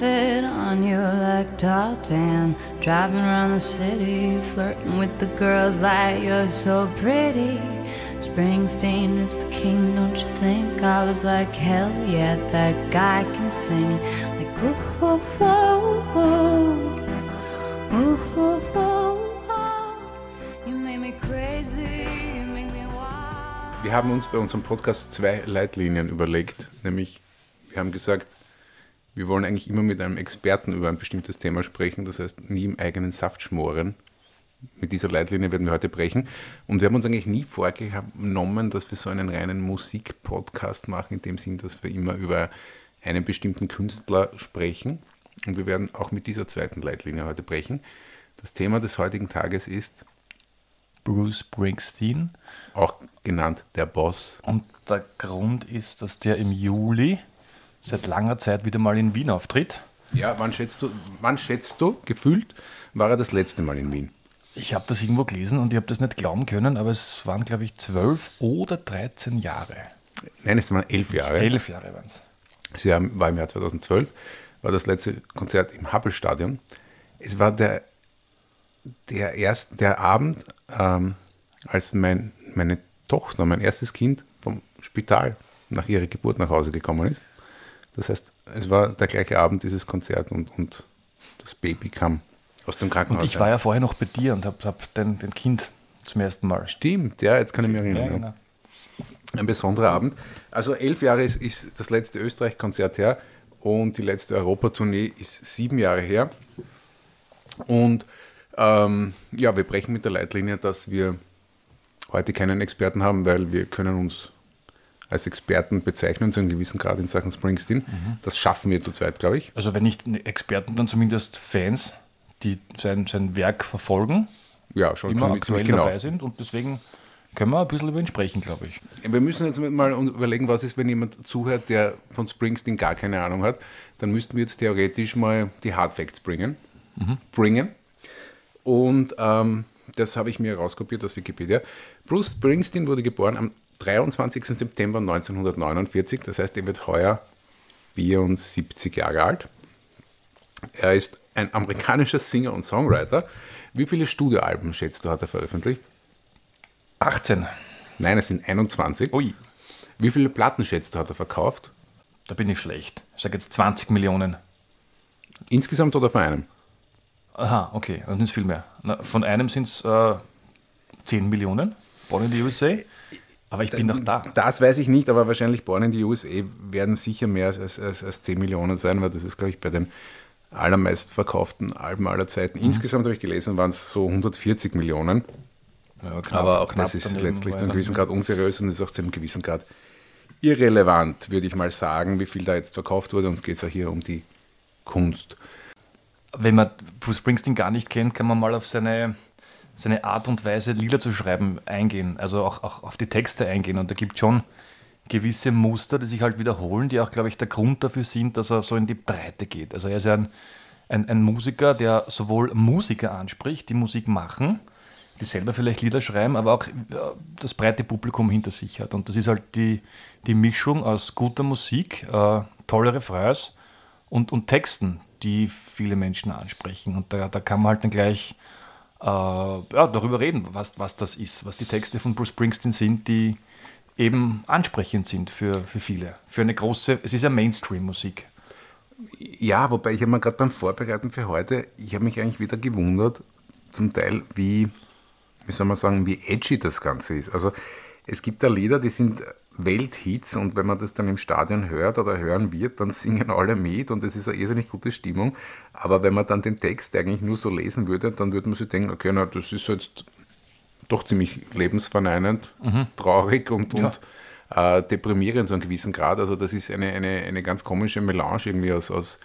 method on you like Tartan. Driving around the city, flirting with the girls like you're so pretty. Springsteen is the king, don't you think? I was like, hell yeah, that guy can sing. Like, whoa, whoa, whoa, whoa. Ooh, ooh, ooh, oh. You make me crazy, you make me wild. Wir haben uns bei unserem Podcast zwei Leitlinien überlegt, nämlich wir haben gesagt, wir wollen eigentlich immer mit einem Experten über ein bestimmtes Thema sprechen, das heißt nie im eigenen Saft schmoren. Mit dieser Leitlinie werden wir heute brechen. Und wir haben uns eigentlich nie vorgenommen, dass wir so einen reinen Musikpodcast machen, in dem Sinn, dass wir immer über einen bestimmten Künstler sprechen. Und wir werden auch mit dieser zweiten Leitlinie heute brechen. Das Thema des heutigen Tages ist Bruce Springsteen. auch genannt der Boss. Und der Grund ist, dass der im Juli seit langer Zeit wieder mal in Wien auftritt. Ja, wann schätzt du, wann schätzt du, gefühlt, war er das letzte Mal in Wien? Ich habe das irgendwo gelesen und ich habe das nicht glauben können, aber es waren, glaube ich, zwölf oder 13 Jahre. Nein, es waren elf Jahre. Elf Jahre waren es. Es war im Jahr 2012, war das letzte Konzert im Happel-Stadion. Es war der, der, erst, der Abend, ähm, als mein, meine Tochter, mein erstes Kind vom Spital nach ihrer Geburt nach Hause gekommen ist. Das heißt, es war der gleiche Abend, dieses Konzert und, und das Baby kam aus dem Krankenhaus. Und ich war ja vorher noch bei dir und habe hab den, den Kind zum ersten Mal. Stimmt, ja, jetzt kann ich mich erinnern. Ja, genau. Ein besonderer Abend. Also elf Jahre ist, ist das letzte Österreich-Konzert her und die letzte Europatournee ist sieben Jahre her. Und ähm, ja, wir brechen mit der Leitlinie, dass wir heute keinen Experten haben, weil wir können uns als Experten bezeichnen, zu einem gewissen Grad in Sachen Springsteen. Das schaffen wir zu zweit, glaube ich. Also wenn nicht Experten, dann zumindest Fans, die sein, sein Werk verfolgen, Ja, schon immer aktuell genau. dabei sind und deswegen können wir ein bisschen über ihn sprechen, glaube ich. Wir müssen jetzt mal überlegen, was ist, wenn jemand zuhört, der von Springsteen gar keine Ahnung hat. Dann müssten wir jetzt theoretisch mal die Hard Facts bringen. bringen. Und ähm, das habe ich mir rauskopiert aus Wikipedia. Bruce Springsteen wurde geboren am 23. September 1949. Das heißt, er wird heuer 74 Jahre alt. Er ist ein amerikanischer Singer und Songwriter. Wie viele Studioalben, schätzt du, hat er veröffentlicht? 18. Nein, es sind 21. Ui, Wie viele Platten, schätzt du, hat er verkauft? da bin ich schlecht. Ich sage jetzt 20 Millionen. Insgesamt oder von einem? Aha, okay, dann sind es viel mehr. Na, von einem sind es äh, 10 Millionen, Born in the USA. Aber ich bin noch da. Das weiß ich nicht, aber wahrscheinlich Born in the USA werden sicher mehr als, als, als 10 Millionen sein, weil das ist, glaube ich, bei den allermeist verkauften Alben aller Zeiten. Mhm. Insgesamt habe ich gelesen, waren es so 140 Millionen. Ja, knapp- aber auch das ist letztlich zu einem gewissen. Grad unseriös und ist auch zu einem gewissen Grad irrelevant, würde ich mal sagen, wie viel da jetzt verkauft wurde. Uns geht es ja hier um die Kunst. Wenn man Bruce Springsteen gar nicht kennt, kann man mal auf seine, seine Art und Weise, Lieder zu schreiben, eingehen. Also auch, auch auf die Texte eingehen. Und da gibt es schon gewisse Muster, die sich halt wiederholen, die auch, glaube ich, der Grund dafür sind, dass er so in die Breite geht. Also er ist ja ein, ein, ein Musiker, der sowohl Musiker anspricht, die Musik machen, die selber vielleicht Lieder schreiben, aber auch äh, das breite Publikum hinter sich hat. Und das ist halt die, die Mischung aus guter Musik, äh, tolle Refrains und, und Texten, die viele Menschen ansprechen. Und da, da kann man halt dann gleich ja, darüber reden, was, was das ist, was die Texte von Bruce Springsteen sind, die eben ansprechend sind für, für viele. Für eine große, es ist ja Mainstream-Musik. Ja, wobei ich mir gerade beim Vorbereiten für heute, ich habe mich eigentlich wieder gewundert, zum Teil, wie, wie soll man sagen, wie edgy das Ganze ist. Also es gibt da Lieder, die sind Welthits und wenn man das dann im Stadion hört oder hören wird, dann singen alle mit und es ist eine irrsinnig gute Stimmung. Aber wenn man dann den Text eigentlich nur so lesen würde, dann würde man sich denken, okay, na, das ist jetzt doch ziemlich lebensverneinend, traurig und, und äh, deprimierend so einen gewissen Grad. Also das ist eine, eine, eine ganz komische Melange irgendwie aus, aus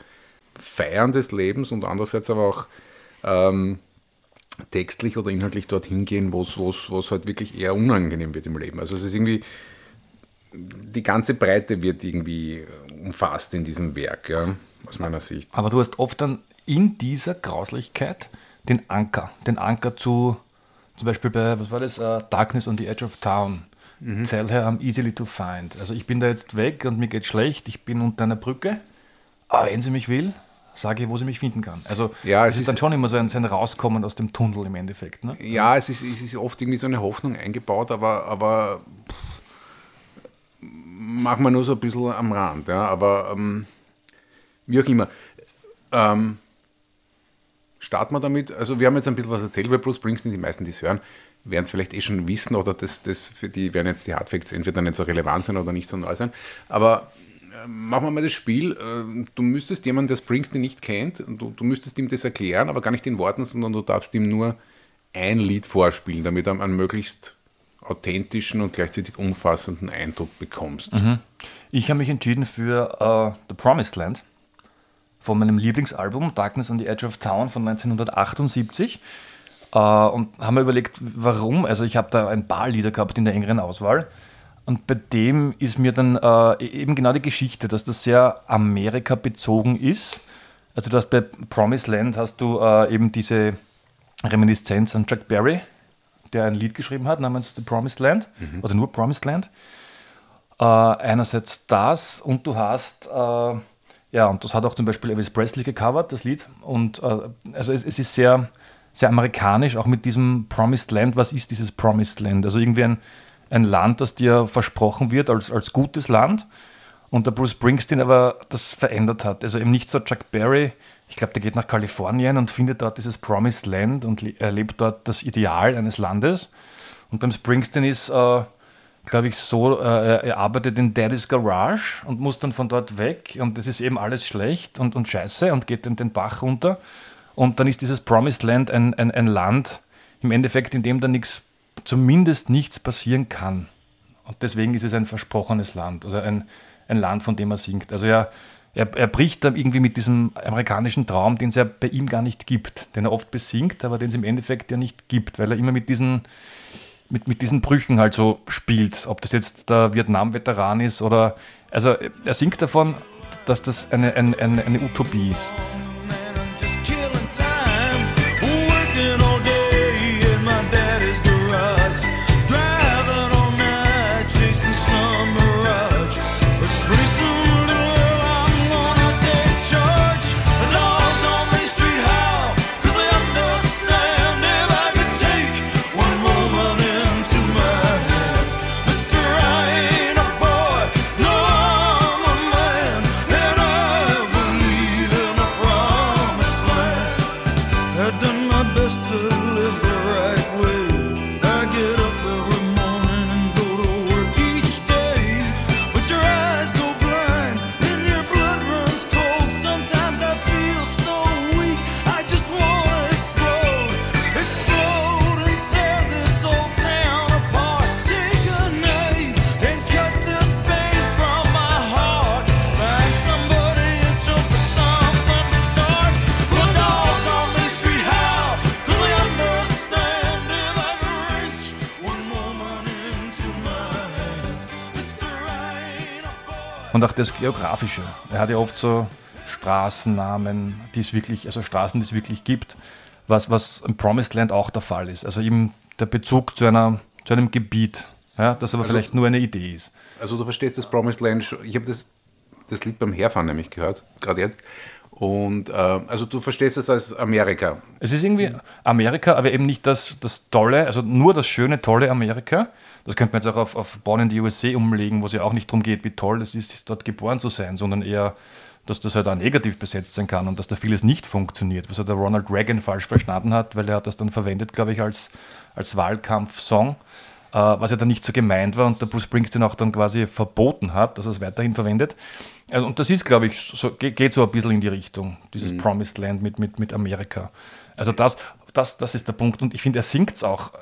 Feiern des Lebens und andererseits aber auch ähm, textlich oder inhaltlich dorthin gehen, wo es halt wirklich eher unangenehm wird im Leben. Also es ist irgendwie, die ganze Breite wird irgendwie umfasst in diesem Werk, ja, aus meiner Sicht. Aber du hast oft dann in dieser Grauslichkeit den Anker, den Anker zu, zum Beispiel bei, was war das, uh, Darkness on the Edge of Town. Mhm. Tell her I'm easily to find. Also ich bin da jetzt weg und mir geht schlecht, ich bin unter einer Brücke, aber wenn sie mich will, sage ich, wo sie mich finden kann. Also ja, es, es ist, ist, dann schon immer so ein, so ein, Rauskommen aus dem Tunnel im Endeffekt. Ne? Ja, es ist, es ist oft irgendwie so eine Hoffnung eingebaut, aber, aber machen wir nur so ein bisschen am Rand. Ja? Aber ähm, wie auch immer. Ähm, starten wir damit. Also wir haben jetzt ein bisschen was erzählt über Bruce Springsteen, die meisten, die es hören, werden es vielleicht eh schon wissen oder das, das für die werden jetzt die Hardfacts entweder nicht so relevant sein oder nicht so neu sein. Aber äh, machen wir mal das Spiel. Äh, du müsstest jemanden, der Springsteen nicht kennt, du, du müsstest ihm das erklären, aber gar nicht in Worten, sondern du darfst ihm nur ein Lied vorspielen, damit er einen möglichst authentischen und gleichzeitig umfassenden Eindruck bekommst. Mhm. Ich habe mich entschieden für uh, The Promised Land von meinem Lieblingsalbum Darkness on the Edge of Town von 1978 uh, und haben mir überlegt, warum. Also ich habe da ein paar Lieder gehabt in der engeren Auswahl und bei dem ist mir dann uh, eben genau die Geschichte, dass das sehr Amerika bezogen ist. Also du hast bei Promised Land hast du eben diese Reminiszenz an Chuck Berry der ein Lied geschrieben hat namens The Promised Land mhm. oder nur Promised Land. Äh, einerseits das und du hast, äh, ja, und das hat auch zum Beispiel Elvis Presley gecovert, das Lied. Und äh, also es, es, ist sehr, sehr amerikanisch, auch mit diesem Promised Land. Was ist dieses Promised Land? Also irgendwie ein, ein Land, das dir versprochen wird als, als gutes Land. Und der Bruce Springsteen aber das verändert hat. Also eben nicht so Chuck Berry, ich glaube, der geht nach Kalifornien und findet dort dieses Promised Land und erlebt dort das Ideal eines Landes. Und beim Springsteen ist, äh, glaube ich, so, äh, er arbeitet in Daddy's Garage und muss dann von dort weg und es ist eben alles schlecht und, und scheiße und geht dann den Bach runter. Und dann ist dieses Promised Land ein, ein, ein Land, im Endeffekt, in dem da nichts, zumindest nichts passieren kann. Und deswegen ist es ein versprochenes Land, also ein, ein Land, von dem er singt. Also er er, er bricht dann irgendwie mit diesem amerikanischen Traum, den es ja bei ihm gar nicht gibt, den er oft besingt, aber den es im Endeffekt ja nicht gibt, weil er immer mit diesen, mit, mit diesen Brüchen halt so spielt. Ob das jetzt der Vietnam-Veteran ist oder. Also er singt davon, dass das eine, eine, eine, eine Utopie ist. Und auch das Geografische. Er hat ja oft so Straßennamen, die es wirklich, also Straßen, die es wirklich gibt, was, was im Promised Land auch der Fall ist. Also eben der Bezug zu, einer, zu einem Gebiet, ja, das aber also, vielleicht nur eine Idee ist. Also du verstehst das Promised Land, ich habe das, das Lied beim Herfahren nämlich gehört, gerade jetzt. Und äh, also du verstehst es als Amerika. Es ist irgendwie Amerika, aber eben nicht das, das Tolle, also nur das schöne, tolle Amerika, das könnte man jetzt auch auf, auf Born in the USA umlegen, wo es ja auch nicht darum geht, wie toll es ist, dort geboren zu sein, sondern eher, dass das halt auch negativ besetzt sein kann und dass da vieles nicht funktioniert, was ja der Ronald Reagan falsch verstanden hat, weil er hat das dann verwendet, glaube ich, als, als Wahlkampfsong, äh, was ja dann nicht so gemeint war und der Bruce Springsteen auch dann quasi verboten hat, dass er es weiterhin verwendet. Also, und das ist, glaube ich, so, geht so ein bisschen in die Richtung, dieses mhm. Promised Land mit, mit, mit Amerika. Also das, das, das ist der Punkt. Und ich finde, er singt es auch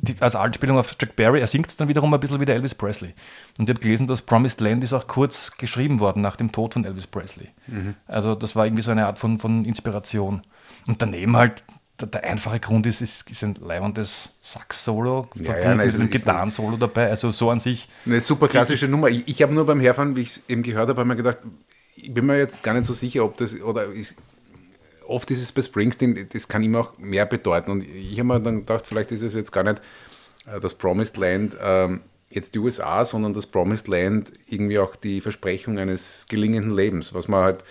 die, als Anspielung auf Jack Barry, er singt es dann wiederum ein bisschen wie der Elvis Presley. Und ich habe gelesen, dass Promised Land ist auch kurz geschrieben worden nach dem Tod von Elvis Presley. Mhm. Also das war irgendwie so eine Art von, von Inspiration. Und daneben halt, der, der einfache Grund ist, ist, ist ein leibendes Sax-Solo, ja, ja, mit einem Gitarren-Solo dabei. Also so an sich. Eine super klassische Nummer. Ich, ich habe nur beim Herfahren, wie ich es eben gehört habe, habe mir gedacht, ich bin mir jetzt gar nicht so sicher, ob das, oder ist, oft ist es bei Springsteen, das kann ihm auch mehr bedeuten. Und ich habe mir dann gedacht, vielleicht ist es jetzt gar nicht äh, das Promised Land ähm, jetzt die USA, sondern das Promised Land irgendwie auch die Versprechung eines gelingenden Lebens, was man halt.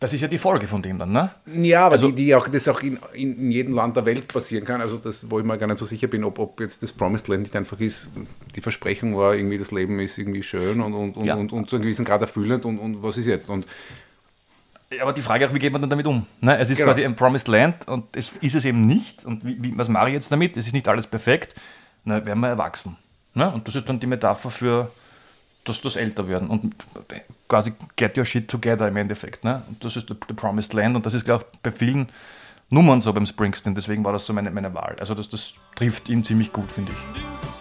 Das ist ja die Folge von dem dann, ne? Ja, aber also, die, die auch, das auch in, in, jedem Land der Welt passieren kann. Also das, wo ich mir gar nicht so sicher bin, ob, ob jetzt das Promised Land nicht einfach ist, die Versprechung war irgendwie, das Leben ist irgendwie schön und, und, ja. und, und, zu einem gewissen Grad erfüllend und, und was ist jetzt? Und aber die Frage auch, wie geht man dann damit um? Ne? Es ist genau. quasi ein Promised Land und es ist es eben nicht. Und wie, wie, was mache ich jetzt damit? Es ist nicht alles perfekt. Na, werden wir erwachsen. Ne? Und das ist dann die Metapher für das, das Älterwerden und quasi get your shit together im Endeffekt. Ne? Und das ist the, the Promised Land und das ist, glaube ich, bei vielen Nummern so beim Springsteen. Deswegen war das so meine, meine Wahl. Also das, das trifft ihn ziemlich gut, finde ich.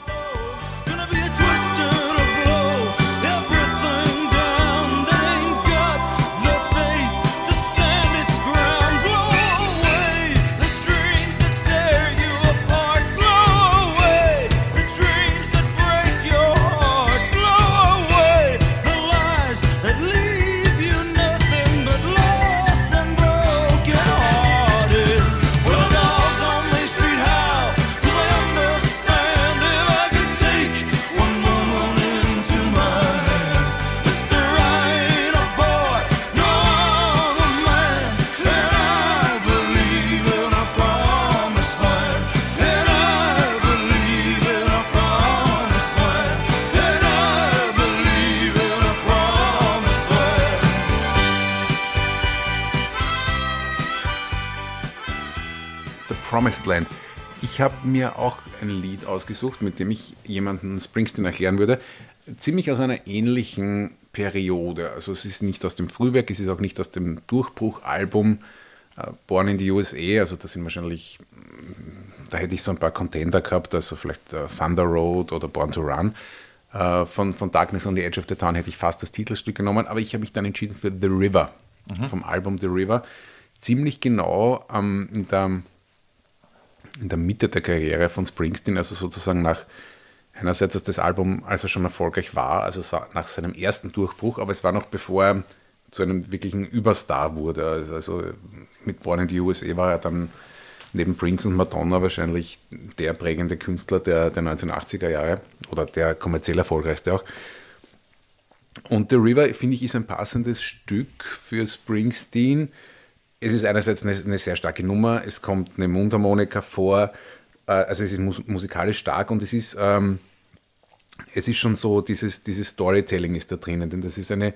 Ich habe mir auch ein Lied ausgesucht, mit dem ich jemanden Springsteen erklären würde. Ziemlich aus einer ähnlichen Periode. Also es ist nicht aus dem Frühwerk, es ist auch nicht aus dem Durchbruchalbum äh, Born in the USA. Also das sind wahrscheinlich, mm, da hätte ich so ein paar Contender gehabt, also vielleicht äh, Thunder Road oder Born to Run. Äh, von, von Darkness on the Edge of the Town hätte ich fast das Titelstück genommen, aber ich habe mich dann entschieden für The River, mhm. vom Album The River. Ziemlich genau ähm, in der in der Mitte der Karriere von Springsteen, also sozusagen nach einerseits, als das Album, als er schon erfolgreich war, also nach seinem ersten Durchbruch, aber es war noch bevor er zu einem wirklichen Überstar wurde. Also, also mit Born in the USA war er dann neben Prince und Madonna wahrscheinlich der prägende Künstler der, der 1980er Jahre oder der kommerziell erfolgreichste auch. Und The River, finde ich, ist ein passendes Stück für Springsteen es ist einerseits eine, eine, sehr starke Nummer, es kommt eine Mundharmonika vor, äh, also es ist mus musikalisch stark und es ist, ähm, es ist schon so, dieses, dieses Storytelling ist da drinnen, denn das ist eine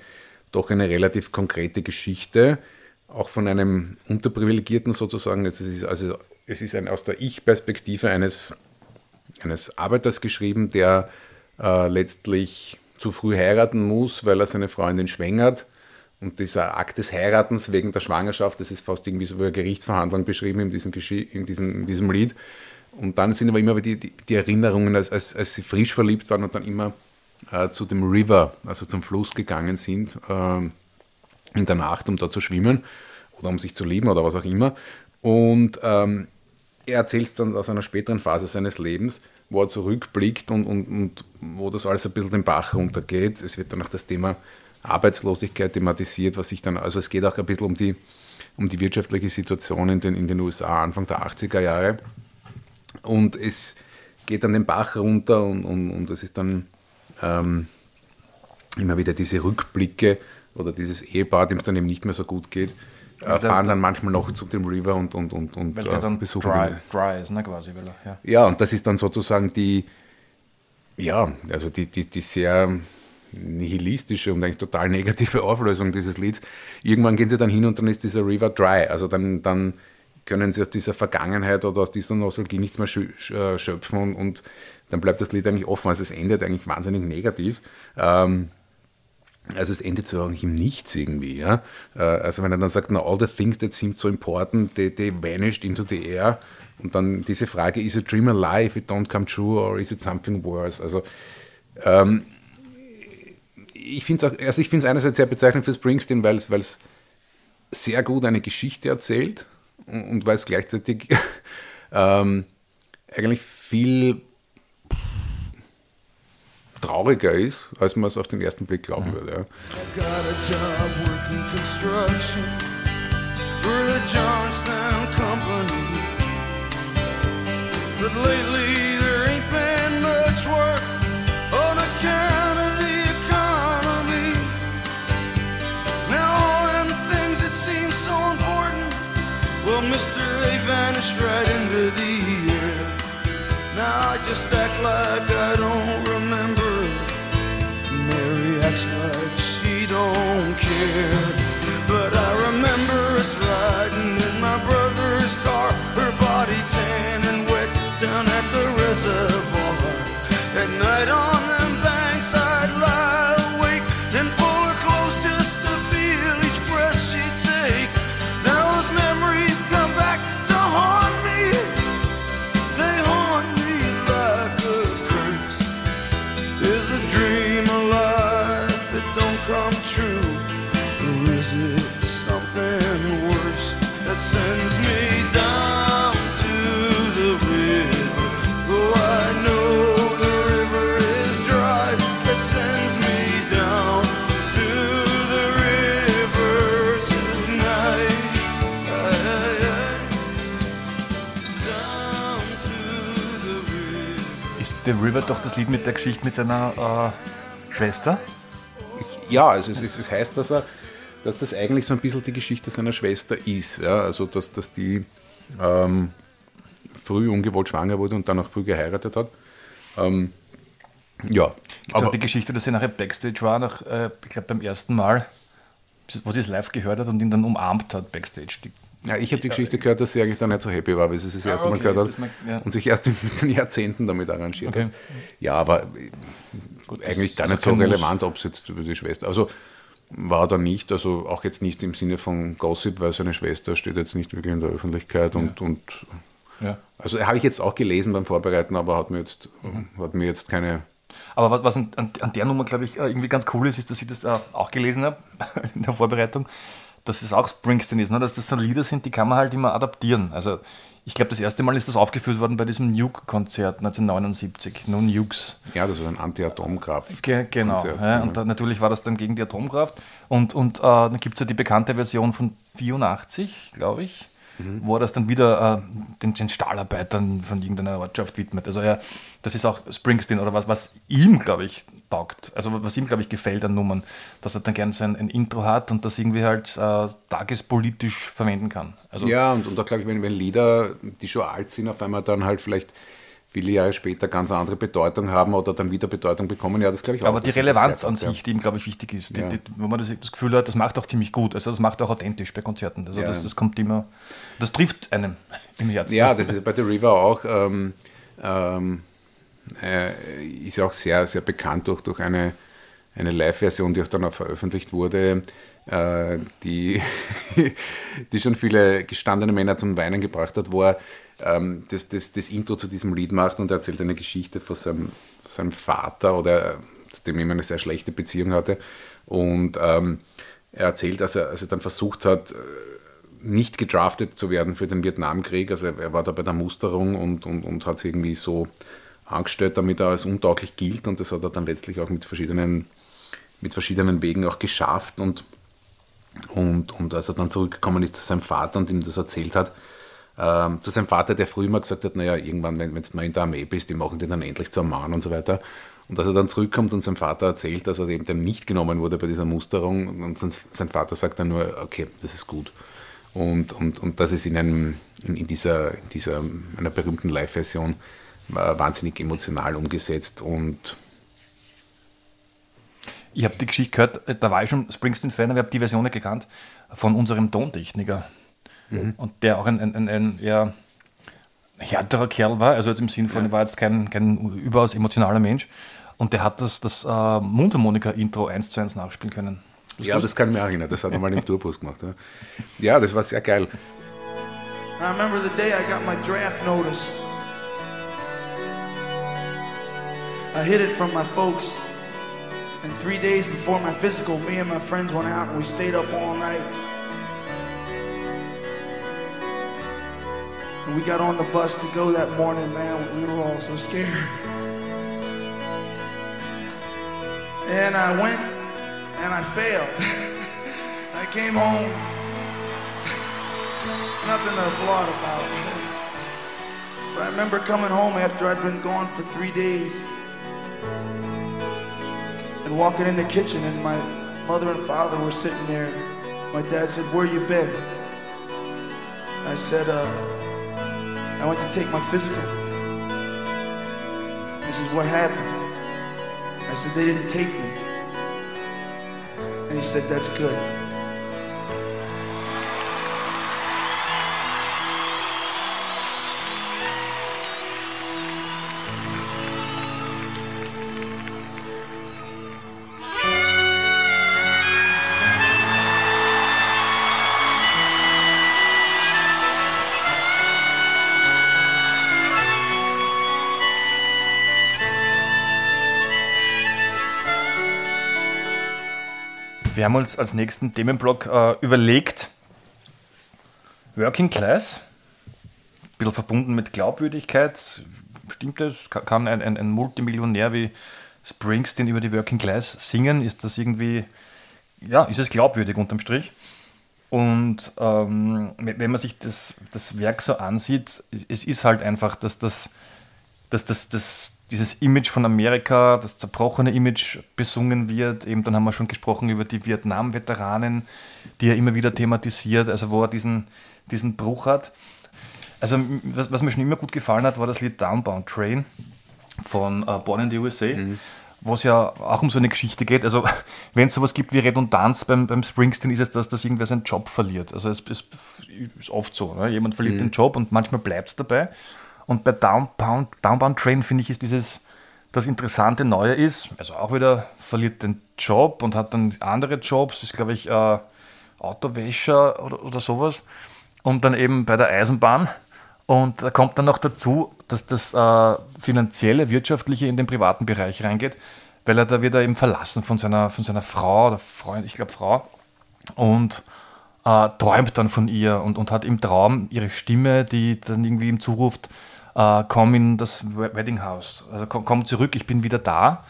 doch eine relativ konkrete Geschichte, auch von einem Unterprivilegierten sozusagen. Es ist also es ist ein, aus der Ich-Perspektive eines, eines Arbeiters geschrieben, der äh, letztlich zu früh heiraten muss, weil er seine Freundin schwängert und dieser Akt des Heiratens wegen der Schwangerschaft, das ist fast irgendwie so wie eine Gerichtsverhandlung beschrieben in diesem, in diesem, in diesem Lied. Und dann sind aber immer die, die, die Erinnerungen, als, als, als, sie frisch verliebt waren und dann immer äh, zu dem River, also zum Fluss gegangen sind, äh, in der Nacht, um da zu schwimmen oder um sich zu lieben oder was auch immer. Und ähm, er erzählt es dann aus einer späteren Phase seines Lebens, wo er zurückblickt und, und, und wo das alles ein bisschen den Bach runtergeht. Es wird dann auch das Thema Arbeitslosigkeit thematisiert, was sich dann, also es geht auch ein bisschen um die, um die wirtschaftliche Situation in den, in den USA Anfang der 80er Jahre. Und es geht dann den Bach runter und, und, und es ist dann ähm, immer wieder diese Rückblicke oder dieses Ehepaar, dem es dann eben nicht mehr so gut geht, äh, fahren dann manchmal noch zu dem River und, und, und, und weil äh, dann besuchen dry, dry ist, ne, quasi. Weil ja. ja, und das ist dann sozusagen die, ja, also die, die, die sehr nihilistische und eigentlich total negative Auflösung dieses Lieds. Irgendwann gehen sie dann hin und dann ist dieser River dry. Also dann, dann können sie aus dieser Vergangenheit oder aus dieser Nostalgie nichts mehr äh, schöpfen und, und dann bleibt das Lied eigentlich offen. Also es endet eigentlich wahnsinnig negativ. Ähm, also es endet so eigentlich im Nichts irgendwie. Ja? Äh, also wenn er dann sagt, all the things that seemed so important, they, they vanished into the air. Und dann diese Frage, is a dream alive, it don't come true, or is it something worse? Also ähm, ich finde es also einerseits sehr bezeichnend für Springsteen, weil es sehr gut eine Geschichte erzählt und, und weil es gleichzeitig ähm, eigentlich viel trauriger ist, als man es auf den ersten Blick glauben mhm. würde. Ja. But lately just act like I don't remember Mary acts like she don't care. The River doch das Lied mit der Geschichte mit seiner äh, Schwester? ja, also es, es, heißt, dass er, dass das eigentlich so ein bisschen die Geschichte seiner Schwester ist. Ja? Also dass, dass die ähm, früh ungewollt schwanger wurde und dann auch früh geheiratet hat. Ähm, ja. Gibt aber die Geschichte, dass sie nachher Backstage war, nach, äh, ich glaube beim ersten Mal, wo sie es live gehört hat und ihn dann umarmt hat Backstage. Die ja, ich habe die Geschichte gehört, dass sie eigentlich dann nicht so happy war, weil sie es das erste ah, okay. Mal gehört hat mag, ja. und sich erst in den Jahrzehnten damit arrangiert okay. hat. Ja, aber Gut, eigentlich gar nicht so relevant, ob es jetzt über die Schwester. Also war da nicht, also auch jetzt nicht im Sinne von Gossip, weil seine Schwester steht jetzt nicht wirklich in der Öffentlichkeit und, ja. und ja. also habe ich jetzt auch gelesen beim Vorbereiten, aber hat mir jetzt, mhm. hat mir jetzt keine. Aber was, was an, an, der Nummer, glaube ich, äh, irgendwie ganz cool ist, ist, dass ich das äh, auch gelesen habe in der Vorbereitung dass es auch Springsteen ist, ne? dass das so Lieder sind, die kann man halt immer adaptieren. Also ich glaube, das erste Mal ist das aufgeführt worden bei diesem Nuke-Konzert 1979, No Nukes. Ja, das war ein Anti-Atomkraft. Ge genau, ja, und da, natürlich war das dann gegen die Atomkraft. Und, und äh, dann gibt es ja die bekannte Version von 84, glaube ich, mhm. wo er das dann wieder äh, den, den, Stahlarbeitern von irgendeiner Ortschaft widmet. Also ja, das ist auch Springsteen oder was, was ihm, glaube ich, taugt. Also was ihm, glaube ich, gefällt an Nummern, dass er dann gerne so ein, ein, Intro hat und das irgendwie halt äh, tagespolitisch verwenden kann. Also ja, und, und da glaube ich, wenn, wenn Lieder, die schon alt sind, auf einmal dann halt vielleicht viele Jahre später ganz andere Bedeutung haben oder dann wieder Bedeutung bekommen. Ja, das glaube ich auch. Aber die Relevanz an sich, die ihm, glaube ich, wichtig ist, die, ja. die, wo man das, das, Gefühl hat, das macht auch ziemlich gut. Also das macht auch authentisch bei Konzerten. Also ja. das, das, kommt immer, das trifft einem im Herzen. Ja, das ist bei The River auch. Ähm, ähm, äh, ist ja auch sehr, sehr bekannt durch, durch eine, eine Live-Version, die auch dann auch veröffentlicht wurde, äh, die, die schon viele gestandene Männer zum Weinen gebracht hat, wo er ähm, das, das, das Intro zu diesem Lied macht und er erzählt eine Geschichte von seinem, von seinem Vater oder zu dem immer eine sehr schlechte Beziehung hatte. Und ähm, er erzählt, dass er, als er dann versucht hat, äh, nicht gedraftet zu werden für den Vietnamkrieg. Also er war da bei der Musterung und, und, und hat es irgendwie so angestellt, damit er als untauglich gilt und das hat er dann letztlich auch mit verschiedenen, mit verschiedenen Wegen auch geschafft und, und, und als er dann zurückgekommen ist zu seinem Vater und ihm das erzählt hat, ähm, zu seinem Vater, der früher mal gesagt hat, naja, irgendwann, wenn, du mal in der Armee bist, die machen den dann endlich zum Mann und so weiter. Und dass er dann zurückkommt und seinem Vater erzählt, dass er eben dann nicht genommen wurde bei dieser Musterung und sein, Vater sagt dann nur, okay, das ist gut. Und, und, und das ist in, einem, in, in dieser, in dieser einer berühmten Live-Version wahnsinnig emotional umgesetzt und ich habe die Geschichte gehört, da war ich schon Springsteen-Fan, aber ich habe die Version nicht gekannt, von unserem Tontechniker. Mhm. Und der auch ein, ein, ein, ein eher härterer Kerl war, also jetzt im Sinn von, ja. er war jetzt kein, kein überaus emotionaler Mensch. und der hat das, das äh, Mundharmonika-Intro eins zu eins nachspielen können. Das ja, das kann ich mir erinnern. Das hat er mal im Tourbus gemacht. Ja. ja, das war sehr geil. I remember the day I got my draft notice. I hid it from my folks. And three days before my physical, me and my friends went out and we stayed up all night. And we got on the bus to go that morning, man. We were all so scared. And I went and I failed. I came home. Nothing to applaud about. But I remember coming home after I'd been gone for three days and walking in the kitchen, and my mother and father were sitting there. My dad said, Where you been? I said, uh, I went to take my physical. He says, What happened? I said, They didn't take me. And he said, That's good. Wir haben uns als nächsten Themenblock äh, überlegt, Working Class, ein bisschen verbunden mit Glaubwürdigkeit. Stimmt das? Kann ein, ein, ein Multimillionär wie Springsteen über die Working Class singen? Ist das irgendwie, ja, ist es glaubwürdig unterm Strich? Und ähm, wenn man sich das, das Werk so ansieht, es ist halt einfach, dass das, dass das, das dieses Image von Amerika, das zerbrochene Image besungen wird. Eben dann haben wir schon gesprochen über die Vietnam-Veteranen, die er immer wieder thematisiert, also wo er diesen, diesen Bruch hat. Also was, was, mir schon immer gut gefallen hat, war das Lied Downbound Train von uh, Born in the USA, mhm. wo es ja auch um so eine Geschichte geht. Also wenn es sowas gibt wie Redundanz beim, beim Springsteen, ist es das, dass irgendwer seinen Job verliert. Also es, es ist oft so. Ne? Jemand verliert mhm. den Job und manchmal bleibt es dabei. Und bei Downbound, Downbound Train finde ich, ist dieses, das interessante Neue ist, also auch wieder verliert den Job und hat dann andere Jobs, ist glaube ich äh, Autowäscher oder, oder sowas. Und dann eben bei der Eisenbahn. Und da kommt dann noch dazu, dass das äh, finanzielle, wirtschaftliche in den privaten Bereich reingeht, weil er da wird er eben verlassen von seiner, von seiner Frau oder Freund, ich glaube Frau. Und äh, träumt dann von ihr und, und hat im Traum ihre Stimme, die dann irgendwie ihm zuruft, äh, komm in das Wedding House. Also komm, komm, zurück, ich bin wieder da.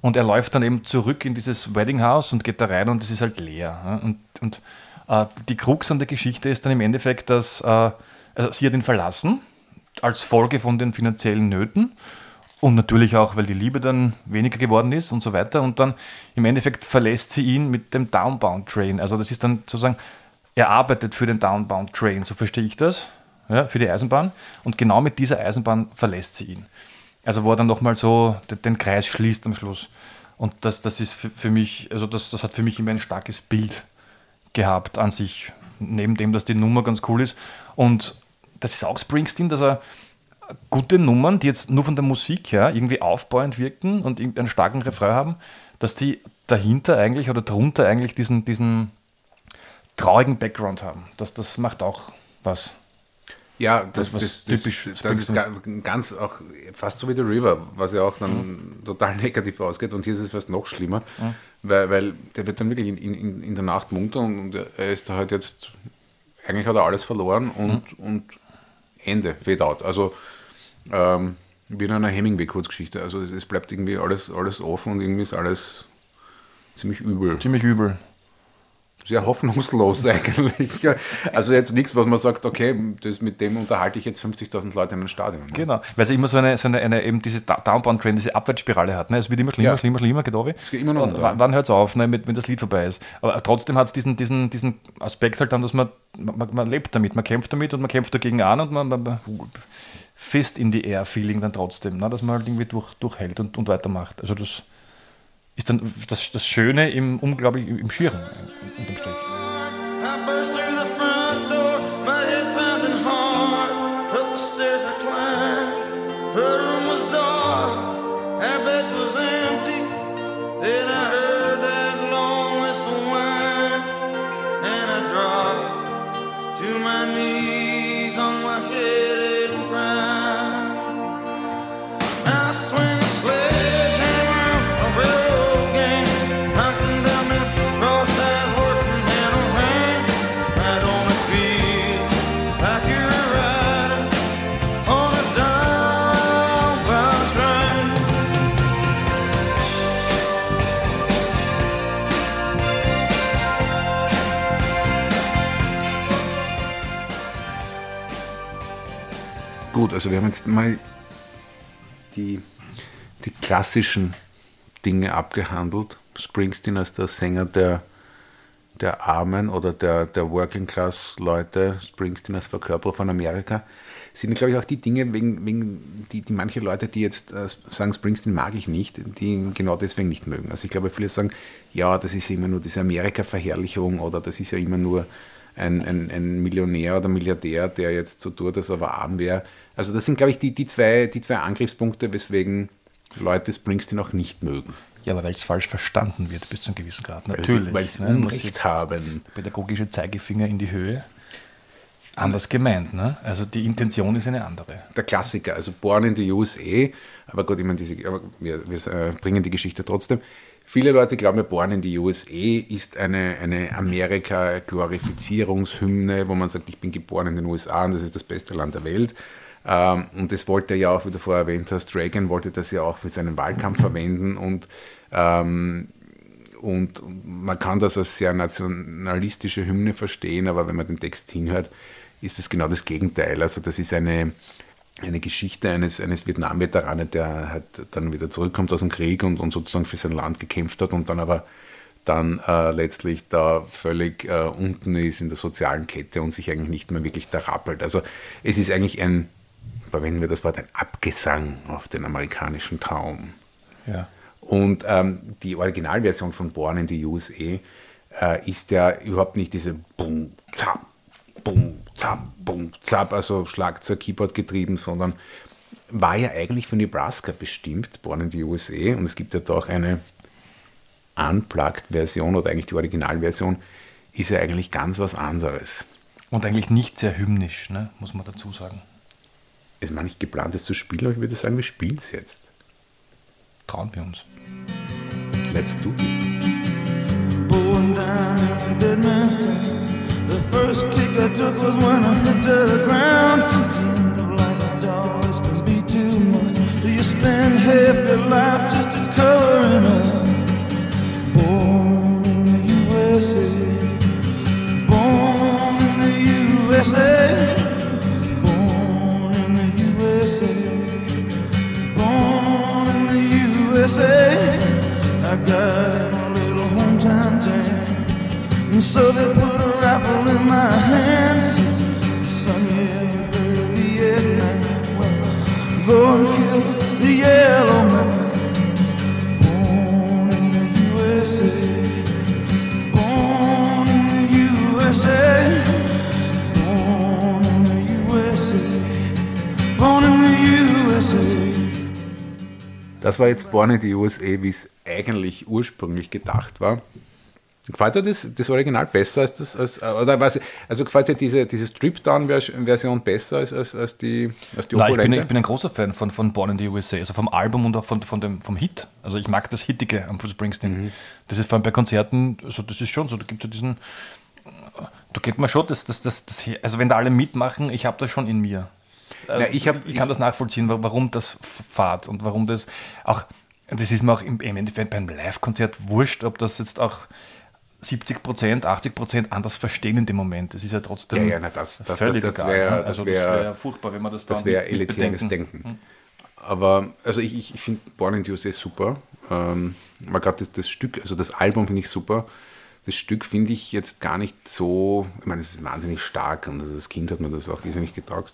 Und er läuft dann eben zurück in dieses Wedding House und geht da rein und es ist halt leer. Und, und äh, die Krux an der Geschichte ist dann im Endeffekt, dass äh, also sie hat ihn verlassen als Folge von den finanziellen Nöten und natürlich auch, weil die Liebe dann weniger geworden ist und so weiter. Und dann im Endeffekt verlässt sie ihn mit dem Downbound Train. Also das ist dann sozusagen, er arbeitet für den Downbound Train, so verstehe ich das ja, für die Eisenbahn. Und genau mit dieser Eisenbahn verlässt sie ihn. Also wo er dann nochmal so den Kreis schließt am Schluss. Und das, das ist für, mich, also das, das hat für mich immer ein starkes Bild gehabt an sich. Neben dem, dass die Nummer ganz cool ist. Und das ist auch Springsteen, dass er gute Nummern, die jetzt nur von der Musik her irgendwie aufbauend wirken und einen starken Refrain haben, dass die dahinter eigentlich oder drunter eigentlich diesen, diesen traurigen Background haben. Das, das macht auch was. Ja, das, das, das, typisch das, ist ganz auch fast so wie The River, was ja auch dann mhm. total negativ ausgeht. Und hier ist es fast noch schlimmer, mhm. weil, weil der wird dann wirklich in, in, in der Nacht munter und, er ist da halt jetzt, eigentlich hat er alles verloren und, mhm. und Ende, fade out. Also ähm, wie in einer Hemingway-Kurzgeschichte. Also es, es bleibt irgendwie alles, alles offen und irgendwie ist alles ziemlich übel. Ziemlich übel sehr hoffnungslos eigentlich. Also jetzt nichts, was man sagt, okay, das, mit dem unterhalte ich jetzt 50.000 Leute in einem Stadion. Ne? Genau, weil es immer so eine, so eine, eine eben diese Downbound-Train, diese Abwärtsspirale hat. Ne? Es wird immer schlimmer, ja. schlimmer, schlimmer, geht Es geht immer noch. Wann, wann hört es auf, ne? wenn das Lied vorbei ist? Aber trotzdem hat es diesen, diesen, diesen Aspekt halt dann, dass man, man, man, lebt damit, man kämpft damit und man kämpft dagegen an und man, man fest in die Air-Feeling dann trotzdem, ne? dass man halt irgendwie durch, durchhält und, und weitermacht. Also das ist dann das, das Schöne im unglaublich im Schieren unterm Strich. Gut, also wir haben jetzt mal die, die klassischen Dinge abgehandelt. Springsteen als der Sänger der, der Armen oder der, der Working Class Leute, Springsteen als Verkörperer von Amerika, sind, glaube ich, auch die Dinge, wegen, wegen die, die manche Leute, die jetzt äh, sagen, Springsteen mag ich nicht, die ihn genau deswegen nicht mögen. Also ich glaube, viele sagen, ja, das ist ja immer nur diese Amerika-Verherrlichung oder das ist ja immer nur ein, ein, ein Millionär oder Milliardär, der jetzt so tut, dass er aber arm wäre. Also das sind, glaube ich, die, die, zwei, die zwei Angriffspunkte, weswegen Leute Springsteen auch nicht mögen. Ja, aber weil es falsch verstanden wird bis zu einem gewissen Grad. Natürlich. weil sie ne, Unrecht haben. Pädagogische Zeigefinger in die Höhe. Anders gemeint, ne? Also die Intention ist eine andere. Der Klassiker, also Born in the USA, aber gut, ich meine, diese, aber wir, wir äh, bringen die Geschichte trotzdem. Viele Leute glauben Born in the USA ist eine, eine Amerika-Glorifizierungshymne, wo man sagt, ich bin geboren in den USA und das ist das beste Land der Welt. Ähm, und das wollte er ja auch, wie du vorher erwähnt hast, Reagan wollte das ja auch für seinen Wahlkampf verwenden und ähm, und man kann das als sehr nationalistische Hymne verstehen, aber wenn man den Text hinhört, ist es genau das Gegenteil. Also das ist eine, eine Geschichte eines, eines Vietnam-Veteranen, der halt dann wieder zurückkommt aus dem Krieg und, und sozusagen für sein Land gekämpft hat und dann aber dann äh, letztlich da völlig äh, unten ist in der sozialen Kette und sich eigentlich nicht mehr wirklich da rappelt. Also es ist eigentlich ein, verwenden wir das Wort, ein Abgesang auf den amerikanischen Traum. Ja. Und ähm, die Originalversion von Born in the USA äh, ist ja überhaupt nicht diese Bum, Zap, Bum, Zap, Bum, Zap, also Schlagzeug, Keyboard getrieben, sondern war ja eigentlich für Nebraska bestimmt, Born in the USA. Und es gibt ja doch eine Unplugged-Version oder eigentlich die Originalversion, ist ja eigentlich ganz was anderes. Und eigentlich nicht sehr hymnisch, ne? muss man dazu sagen. Es war nicht geplant, es zu spielen, aber ich würde sagen, wir spielen es jetzt. Trauen wir uns. Let's do it. Going down in the dead man's town. The first kick I took was when I hit the ground. Know, like a dog, this must be too much. Do you spend half your life just USA. I got a little hometown jam. And so they put a rifle in my hands. Das war jetzt Born in the USA, wie es eigentlich ursprünglich gedacht war. Gefällt dir das, das Original besser als das, als, oder was, also gefällt dir diese, diese Strip-Down-Version besser als, als, als die, als die Nein, ich, bin, ich bin ein großer Fan von, von Born in the USA, also vom Album und auch von, von dem, vom Hit. Also ich mag das Hittige an Bruce Springsteen. Das ist vor allem bei Konzerten, also das ist schon so, da gibt es ja diesen, da geht man schon, das, das, das, das, also wenn da alle mitmachen, ich habe das schon in mir. Äh, Na, ich hab- ich kann das nachvollziehen, wa- warum das fahrt und warum das auch, das ist mir auch im, im Endeffekt beim Live-Konzert wurscht, ob das jetzt auch 70 Prozent, 80 Prozent anders verstehen in dem Moment. Das ist ja trotzdem Ja, ja, na, das- das- das- das egal, wär- ne? das also wär- wär furchtbar, wenn man das Das wäre elitäres bedenken. Denken. Aber also ich, ich, ich finde Born in the USA super. Ähm, mal gerade das, das Stück, also das Album finde ich super. Das Stück finde ich jetzt gar nicht so, ich meine, es ist wahnsinnig stark und als Kind hat man das auch irrsinnig getaugt.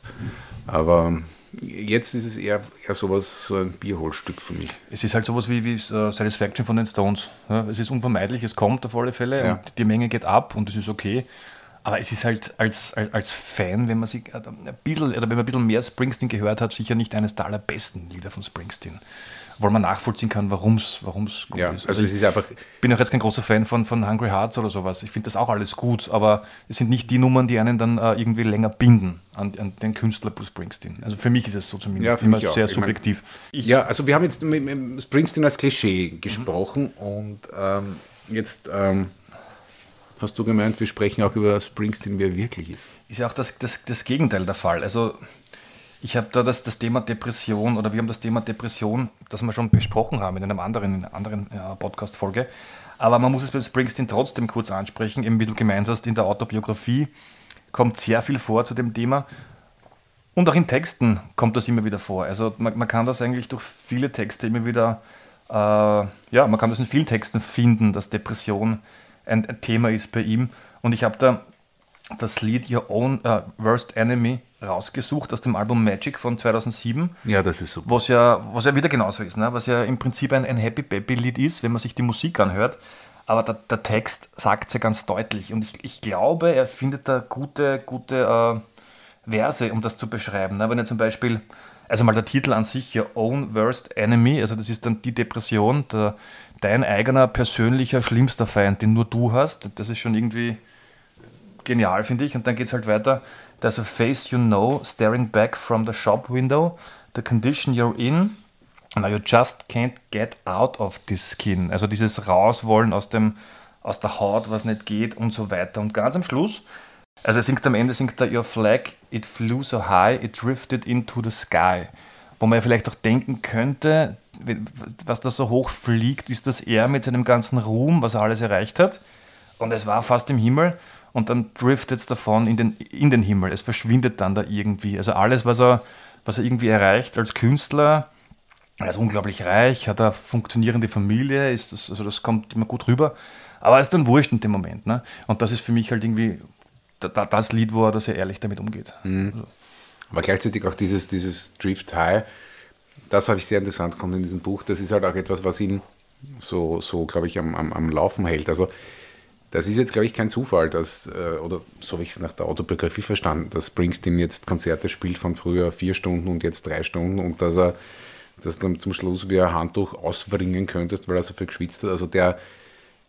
Aber jetzt ist es eher, eher sowas, so ein Bierholstück für mich. Es ist halt sowas wie, wie äh, Satisfaction von den Stones. Ja, es ist unvermeidlich, es kommt auf alle Fälle Ja. und die Menge geht ab und es ist okay. Aber es ist halt als, als, als Fan, wenn man sich äh, ein bisschen, oder wenn man ein bisschen mehr Springsteen gehört hat, sicher nicht eines der allerbesten Lieder von Springsteen. Weil man nachvollziehen kann, warum es gut Ja, ist. also es ist einfach, Ich bin auch jetzt kein großer Fan von, von Hungry Hearts oder sowas. Ich finde das auch alles gut, aber es sind nicht die Nummern, die einen dann äh, irgendwie länger binden an, an den Künstler Bruce Springsteen. Also für mich ist es so zumindest Ja, für immer mich auch. sehr Ich mein- subjektiv. Ich, Ja, also wir haben jetzt mit, mit Springsteen als Klischee gesprochen und ähm, jetzt ähm, hast du gemeint, wir sprechen auch über Springsteen, wie er wirklich ist. ist ja auch das, das, das Gegenteil der Fall. Also ich habe da das, das Thema Depression oder wir haben das Thema Depression, das wir schon besprochen haben in einem anderen, in einer anderen äh, Podcast-Folge. Aber man muss es bei Springsteen trotzdem kurz ansprechen, eben wie du gemeint hast, in der Autobiografie kommt sehr viel vor zu dem Thema. Und auch in Texten kommt das immer wieder vor. Also man, man kann das eigentlich durch viele Texte immer wieder, äh, ja, man kann das in vielen Texten finden, dass Depression ein, ein Thema ist bei ihm. Und ich habe da das Lied Your Own äh, Worst Enemy rausgesucht aus dem Album Magic von 2007, Ja, das ist super. was ja, was ja wieder genauso ist, ne? was ja im Prinzip ein, ein Happy Baby Lied ist, wenn man sich die Musik anhört. Aber der, der Text sagt es ja ganz deutlich. Und ich, ich glaube, er findet da gute, gute äh, Verse, um das zu beschreiben. Ne? Wenn er zum Beispiel, also mal der Titel an sich, Your Own Worst Enemy, also das ist dann die Depression, der, dein eigener persönlicher schlimmster Feind, den nur du hast. Das ist schon irgendwie genial, finde ich. Und dann geht es halt weiter. There's a face you know staring back from the shop window. The condition you're in. Now you just can't get out of this skin. Also dieses Rauswollen aus, dem, aus der Haut, was nicht geht und so weiter. Und ganz am Schluss, also er singt am Ende, singt er Your flag, it flew so high, it drifted into the sky. Wo man ja vielleicht auch denken könnte, was da so hoch fliegt, ist das er mit seinem ganzen Ruhm, was er alles erreicht hat. Und es war fast im Himmel und dann driftet es davon in den, in den Himmel. Es verschwindet dann da irgendwie. Also alles, was er, was er irgendwie erreicht als Künstler, er ist unglaublich reich, hat eine funktionierende Familie, ist das, also das kommt immer gut rüber. Aber es ist dann wurscht in dem Moment. Ne? Und das ist für mich halt irgendwie da- da- das Lied, wo er da sehr ehrlich damit umgeht. Aber gleichzeitig auch dieses, dieses Drift High, das habe ich sehr interessant gefunden in diesem Buch. Das ist halt auch etwas, was ihn so, so glaube ich, am, am, am Laufen hält. Also das ist jetzt, glaube ich, kein Zufall, dass, äh, oder so habe ich es nach der Autobiografie verstanden, dass Springsteen jetzt Konzerte spielt von früher vier Stunden und jetzt drei Stunden und dass er dass du zum Schluss wie ein Handtuch auswringen könntest, weil er so viel geschwitzt hat. Also der,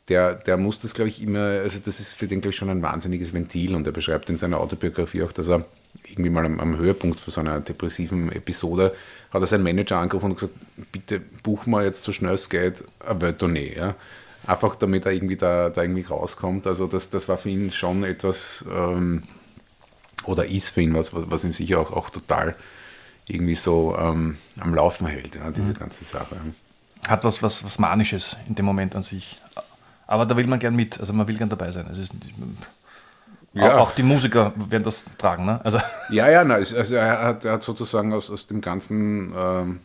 der, der muss das, glaube ich, immer, also das ist für den, glaube ich, schon ein wahnsinniges Ventil und er beschreibt in seiner Autobiografie auch, dass er irgendwie mal am, am Höhepunkt von so einer depressiven Episode hat er seinen Manager angerufen und gesagt, bitte buch mal jetzt so schnell es geht eine Welttournee, ja. Einfach damit er irgendwie da, da irgendwie rauskommt. Also das, das war für ihn schon etwas, ähm, oder ist für ihn was, was, was ihm sicher auch, auch total irgendwie so ähm, am Laufen hält, ja, diese ganze Sache. Hat was, was, was Manisches in dem Moment an sich. Aber da will man gern mit, also man will gern dabei sein. Es ist, Ja. Auch die Musiker werden das tragen. Ne? Also, Ja, ja, na, es- also er hat, er hat sozusagen aus, aus dem Ganzen ähm, äh,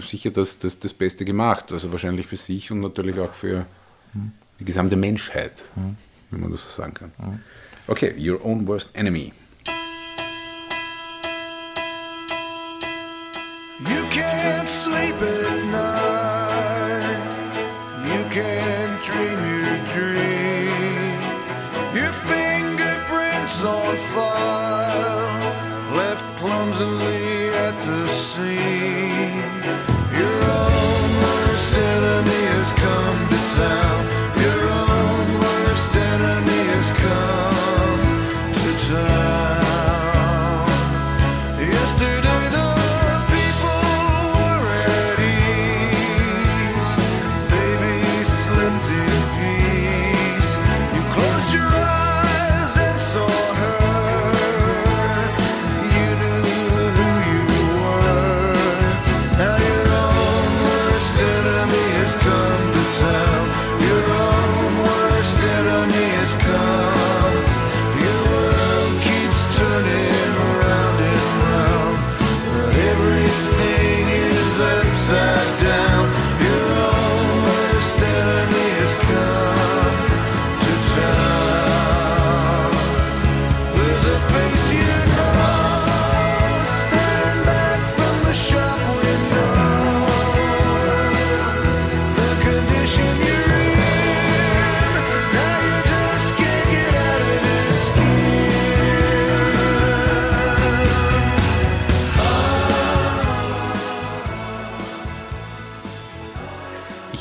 sicher das, das, das Beste gemacht. Also wahrscheinlich für sich und natürlich auch für die gesamte Menschheit, wenn man das so sagen kann. Okay, Your Own Worst Enemy.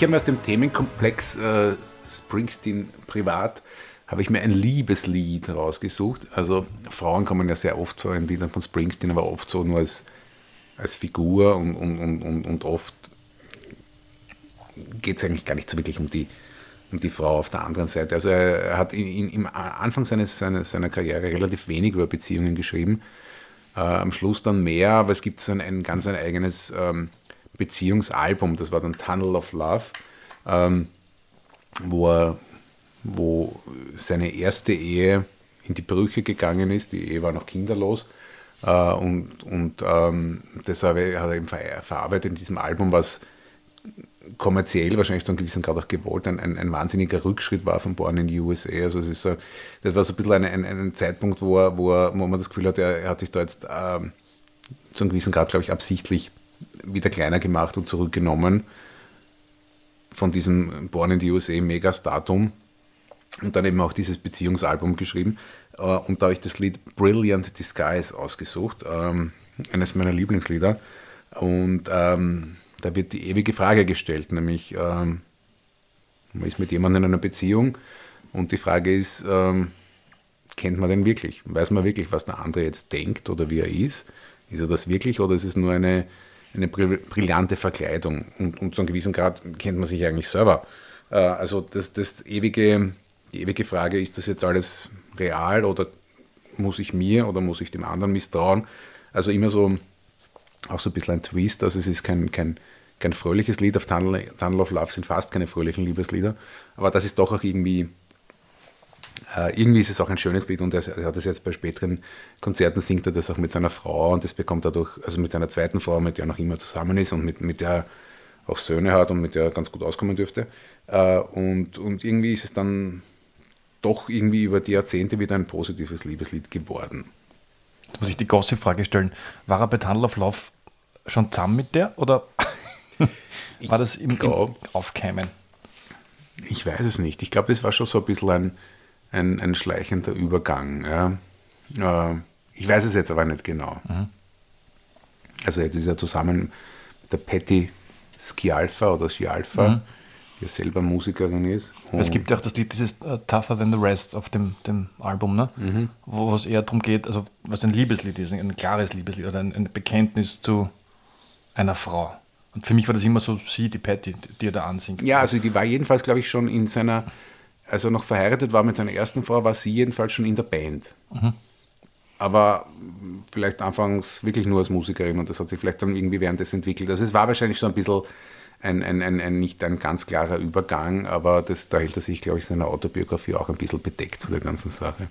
Habe mir aus dem Themenkomplex äh, Springsteen privat, habe ich mir ein Liebeslied rausgesucht. Also Frauen kommen ja sehr oft vor in Liedern von Springsteen, aber oft so nur als, als Figur und, und, und, und, oft geht es eigentlich gar nicht so wirklich um die, um die Frau auf der anderen Seite. Also er, hat in, in, im Anfang seines, seines, seiner Karriere relativ wenig über Beziehungen geschrieben. Äh, am Schluss dann mehr, aber es gibt so ein, ein ganz ein eigenes ähm, Beziehungsalbum, das war dann Tunnel of Love, ähm, wo, er, wo seine erste Ehe in die Brüche gegangen ist. Die Ehe war noch kinderlos. Äh, und und ähm, das hat er eben ver verarbeitet in diesem Album, was kommerziell wahrscheinlich zu einem gewissen Grad auch gewollt, ein, ein, ein wahnsinniger Rückschritt war von Born in the USA. Also es ist so, das war so ein bisschen ein, ein, ein Zeitpunkt, wo, er, wo, er, wo man das Gefühl hat, er, er hat sich da jetzt ähm, zu einem gewissen Grad, glaube ich, absichtlich wieder kleiner gemacht und zurückgenommen von diesem Born in the USA Megastatum und dann eben auch dieses Beziehungsalbum geschrieben. Äh, Und da habe ich das Lied Brilliant Disguise ausgesucht, ähm, eines meiner Lieblingslieder. Und ähm, da wird die ewige Frage gestellt, nämlich ähm, man ist mit jemandem in einer Beziehung und die Frage ist, ähm, kennt man den wirklich? Weiß man wirklich, was der andere jetzt denkt oder wie er ist? Ist er das wirklich oder ist es nur eine, eine brill- brillante Verkleidung? Und, und zu einem gewissen Grad kennt man sich eigentlich selber. Äh, also das, das ewige, die ewige Frage, ist das jetzt alles real oder muss ich mir oder muss ich dem anderen misstrauen? Also immer so auch so ein bisschen ein Twist. Also es ist kein, kein, kein fröhliches Lied. Auf Tunnel, Tunnel of Love sind fast keine fröhlichen Liebeslieder. Aber das ist doch auch irgendwie, äh, irgendwie ist es auch ein schönes Lied und er, er hat es jetzt bei späteren Konzerten singt er das auch mit seiner Frau und das bekommt er durch, also mit seiner zweiten Frau, mit der er noch immer zusammen ist und mit, mit der er auch Söhne hat und mit der er ganz gut auskommen dürfte. Äh, und, und irgendwie ist es dann doch irgendwie über die Jahrzehnte wieder ein positives Liebeslied geworden. Jetzt muss ich die Gossip-Frage stellen. War er bei Tunnel of Love schon zusammen mit der oder war das im, im glaub- Aufkeimen? Ich weiß es nicht. Ich glaube, das war schon so ein bisschen ein, ein, ein schleichender Übergang. Ja. Äh, ich weiß es jetzt aber nicht genau. Also jetzt ist er zusammen mit der Patty Scialfa oder Scialfa, die ja selber Musikerin ist. Es gibt ja auch das Lied, dieses äh, Tougher Than the Rest auf dem, dem Album, ne? wo wo es eher darum geht, also was ein Liebeslied ist, ein klares Liebeslied oder ein, ein Bekenntnis zu einer Frau. Und für mich war das immer so sie, die Patty, die, die er da ansingt. Ja, also die war jedenfalls, glaube ich, schon in seiner, als er noch verheiratet war mit seiner ersten Frau, war sie jedenfalls schon in der Band. Aber vielleicht anfangs wirklich nur als Musikerin und das hat sich vielleicht dann irgendwie währenddessen entwickelt. Also es war wahrscheinlich so ein bisschen ein, ein, ein, ein nicht ein ganz klarer Übergang, aber das, da hält er sich, glaube ich, seiner Autobiografie auch ein bisschen bedeckt zu der ganzen Sache.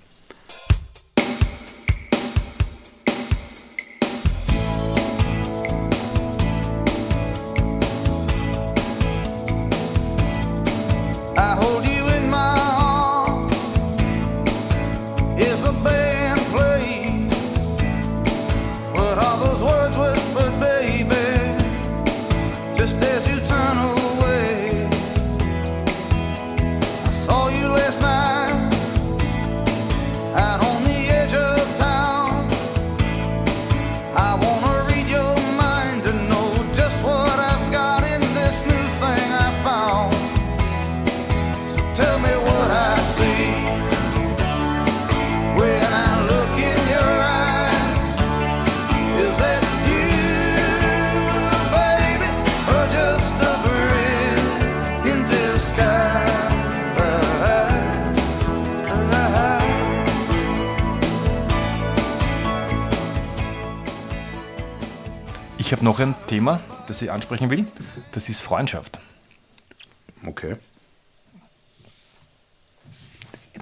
Ich ansprechen will. Das ist Freundschaft. Okay.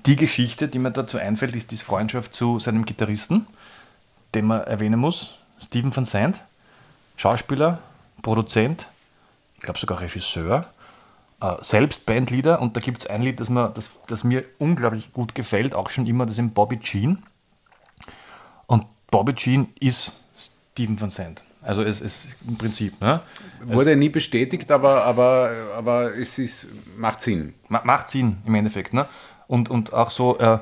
Die Geschichte, die mir dazu einfällt, ist die Freundschaft zu seinem Gitarristen, den man erwähnen muss, Stephen Van Sant, Schauspieler, Produzent, ich glaube sogar Regisseur, äh, selbst Bandleader und da gibt es ein Lied, das, mir, das, das mir unglaublich gut gefällt, auch schon immer, das ist Bobby Jean. Und Bobby Jean ist Stephen Van Sant. Also es ist im Prinzip, ne? Wurde nie bestätigt, aber, aber, aber es ist, macht Sinn. Ma- Macht Sinn im Endeffekt. Ne? Und, und auch so, äh,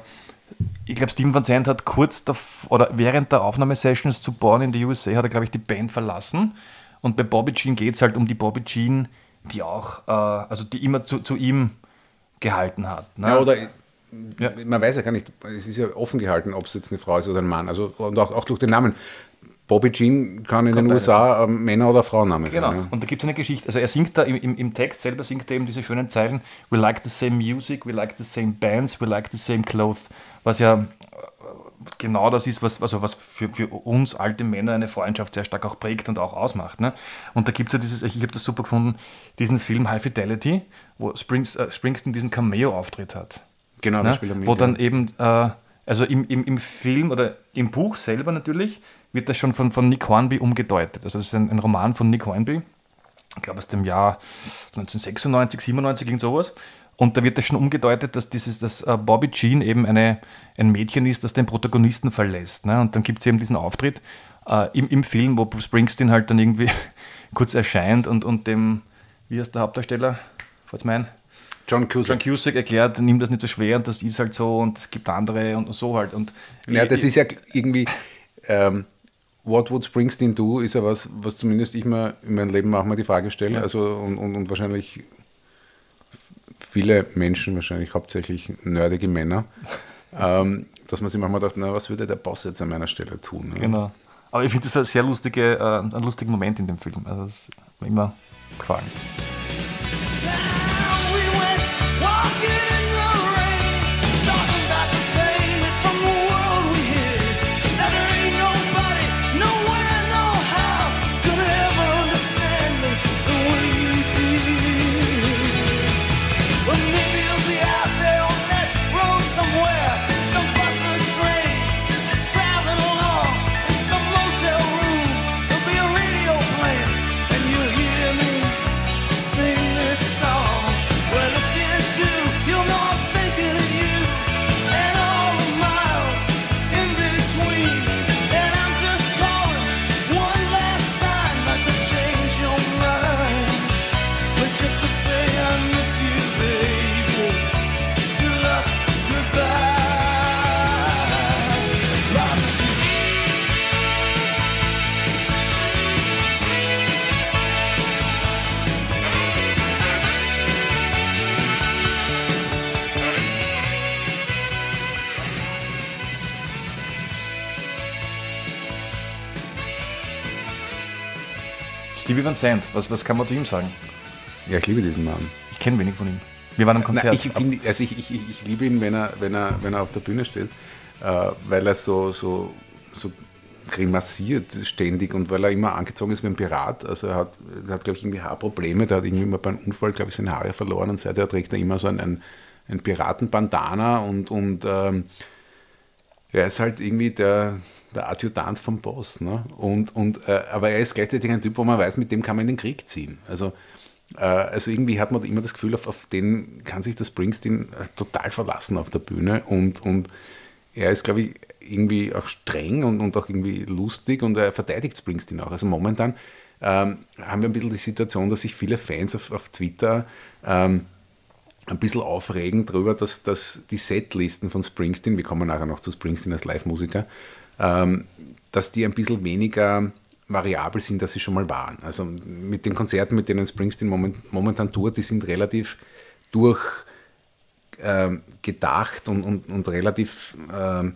ich glaube, Steven Van Zandt hat kurz oder während der Aufnahmesessions zu Born in the USA hat er, glaube ich, die Band verlassen. Und bei Bobby Jean geht es halt um die Bobby Jean, die auch, äh, also die immer zu, zu ihm gehalten hat. Ne? Ja, oder Ja. man weiß ja gar nicht, es ist ja offen gehalten, ob es jetzt eine Frau ist oder ein Mann. Also und auch, auch durch den Namen. Bobby Jean kann in den beides USA ähm, Männer- oder Frauenname Genau, sein. Ja. und da gibt es eine Geschichte, also er singt da im, im, im Text selber, singt er eben diese schönen Zeilen, we like the same music, we like the same bands, we like the same clothes, was ja äh, genau das ist, was, also was für, für uns alte Männer eine Freundschaft sehr stark auch prägt und auch ausmacht. Ne? Und da gibt es ja dieses, ich habe das super gefunden, diesen Film High Fidelity, wo Springs, äh, Springsteen diesen Cameo-Auftritt hat. Genau, Ne? das spielt er mit. Wo dann eben, äh, also im, im, im Film oder im Buch selber natürlich, wird das schon von, von Nick Hornby umgedeutet. Also das ist ein, ein Roman von Nick Hornby, ich glaube aus dem Jahr 1996, 97, irgend sowas. Und da wird das schon umgedeutet, dass dieses, dass äh, Bobby Jean eben eine, ein Mädchen ist, das den Protagonisten verlässt. Ne? Und dann gibt es eben diesen Auftritt äh, im, im Film, wo Springsteen halt dann irgendwie kurz erscheint und, und dem, wie heißt der Hauptdarsteller? Falls mein? John Cusack. John Cusack erklärt, nimm das nicht so schwer und das ist halt so und es gibt andere und so halt. Und Ja, das ist ja irgendwie, ähm, what would Springsteen do, ist ja was, was zumindest ich mir in meinem Leben auch mal die Frage stelle. Also und, und, und wahrscheinlich viele Menschen, wahrscheinlich hauptsächlich nerdige Männer, ähm, dass man sich manchmal dachte, na, was würde der Boss jetzt an meiner Stelle tun? ne? Genau. Aber ich finde das ein sehr lustige, äh, ein lustiger Moment in dem Film. Also das hat mir immer gefallen. Stevie Van Sant, was, was kann man zu ihm sagen? Ja, ich liebe diesen Mann. Ich kenne wenig von ihm. Wir waren am Konzert. Nein, ich, find, also ich, ich, ich liebe ihn, wenn er, wenn, er, wenn er auf der Bühne steht, äh, weil er so, so, so grimassiert ständig und weil er immer angezogen ist wie ein Pirat. Also er hat, er hat glaube ich, irgendwie Haarprobleme. Der hat irgendwie mal beim Unfall, glaube ich, seine Haare verloren und seither trägt er immer so ein, ein, ein Piratenbandana und, und ähm, er ist halt irgendwie der, der Adjutant vom Boss. Ne? Und, und, äh, aber er ist gleichzeitig ein Typ, wo man weiß, mit dem kann man in den Krieg ziehen. Also, äh, also irgendwie hat man immer das Gefühl, auf, auf den kann sich das Springsteen äh, total verlassen auf der Bühne. Und, und er ist, glaube ich, irgendwie auch streng und, und auch irgendwie lustig und er verteidigt Springsteen auch. Also momentan ähm, haben wir ein bisschen die Situation, dass sich viele Fans auf, auf Twitter ähm, ein bisschen aufregen darüber, dass, dass die Setlisten von Springsteen, wir kommen nachher noch zu Springsteen als Live-Musiker, dass die ein bisschen weniger variabel sind, als sie schon mal waren. Also mit den Konzerten, mit denen Springsteen moment, momentan tourt, die sind relativ durch ähm, gedacht und, und, und relativ ähm,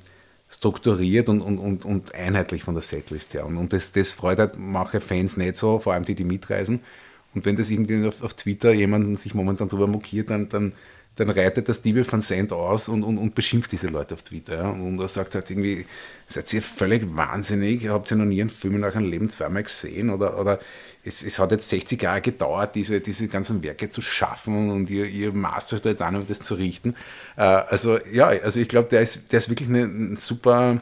strukturiert und, und, und, einheitlich von der Setlist her. Und, das, das freut halt manche Fans nicht so, vor allem die, die mitreisen. Und wenn das irgendwie auf, auf Twitter jemanden sich momentan drüber mokiert, dann, dann, dann reitet der Stevie van Sant aus und, und, und beschimpft diese Leute auf Twitter. Ja? Und, er sagt halt irgendwie, seid ihr völlig wahnsinnig, habt ihr noch nie einen Film in eurem Leben zweimal gesehen? Oder, oder es, es hat jetzt 60 Jahre gedauert, diese, diese ganzen Werke zu schaffen und ihr, ihr mastert jetzt an, um das zu richten. Äh, also ja, also ich glaube, der ist, der ist wirklich ein super,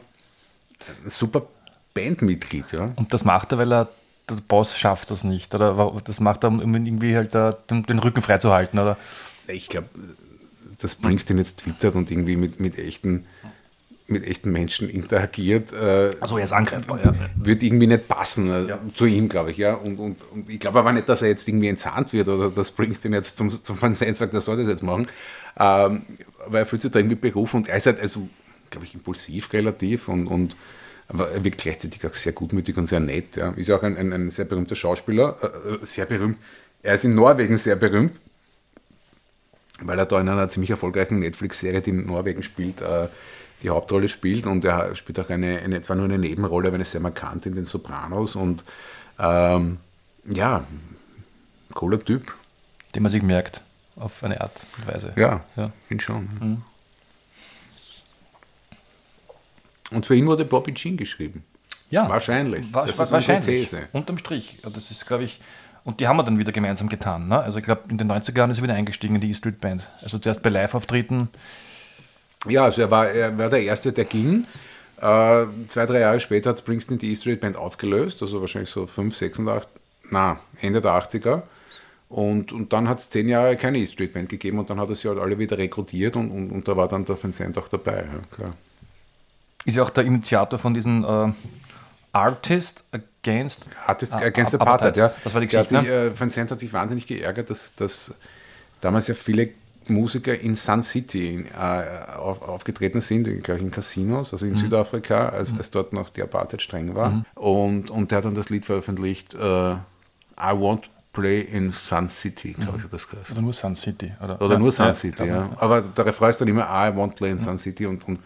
super Bandmitglied. Ja? Und das macht er, weil er der Boss schafft das nicht. Oder das macht er, um irgendwie halt den Rücken freizuhalten. Oder? Ich glaube, dass Springsteen jetzt twittert und irgendwie mit, mit, echten, mit echten Menschen interagiert, äh, Also er ist angreifbar, ja. wird irgendwie nicht passen äh, Ja. zu ihm, glaube ich. Ja? Und, und, und ich glaube aber nicht, dass er jetzt irgendwie entsandt wird oder dass Springsteen jetzt zum, zum Fernsehen sagt, er soll das jetzt machen. Ähm, weil er fühlt sich da irgendwie berufen und er ist halt, also, glaube ich, impulsiv relativ und, und aber er wirkt gleichzeitig auch sehr gutmütig und sehr nett. Ja. Ist auch ein, ein, ein sehr berühmter Schauspieler, äh, sehr berühmt Er ist in Norwegen sehr berühmt, weil er da in einer ziemlich erfolgreichen Netflix-Serie, die in Norwegen spielt, äh, die Hauptrolle spielt und er spielt auch eine, eine zwar nur eine Nebenrolle, aber eine sehr markant in den Sopranos und ähm, ja, cooler Typ. Den man sich merkt, auf eine Art und Weise. Ja, Ja. ihn schon. Und für ihn wurde Bobby Jean geschrieben. Ja, Wahrscheinlich. Wa Das ist wa unsere wahrscheinlich. These. Unterm Strich. Das ist, glaube ich, und die haben wir dann wieder gemeinsam getan. Ne? Also ich glaube, in den 90er Jahren ist er wieder eingestiegen in die E-Street Band. Also zuerst bei Live-Auftritten. Ja, also er war, er war der Erste, der ging. Äh, zwei, drei Jahre später hat Springsteen die E-Street Band aufgelöst, also wahrscheinlich so 5, 6, 8, na, Ende der 80er. Und, und dann hat es zehn Jahre keine E-Street Band gegeben und dann hat er sie halt alle wieder rekrutiert und, und, und da war dann der Vincent auch dabei. Ja, klar. Ist ja auch der Initiator von diesen äh, Artist Against Artist Ah, Against Apartheid. Ja. Das war die Der hat Geschichte, ne? sich, äh, Vincent hat sich wahnsinnig geärgert, dass, dass damals ja viele Musiker in Sun City in, äh, auf, aufgetreten sind, glaube ich in Casinos, also in Südafrika, als, als dort noch die Apartheid streng war. Und, und der hat dann das Lied veröffentlicht, äh, I Won't Play in Sun City, glaube ich, hat das geheißen. oder nur Sun City. Oder, Oder Ja, nur Sun ja, City, ja. ich, Aber der Refrain ist dann immer I won't play in Sun City und, und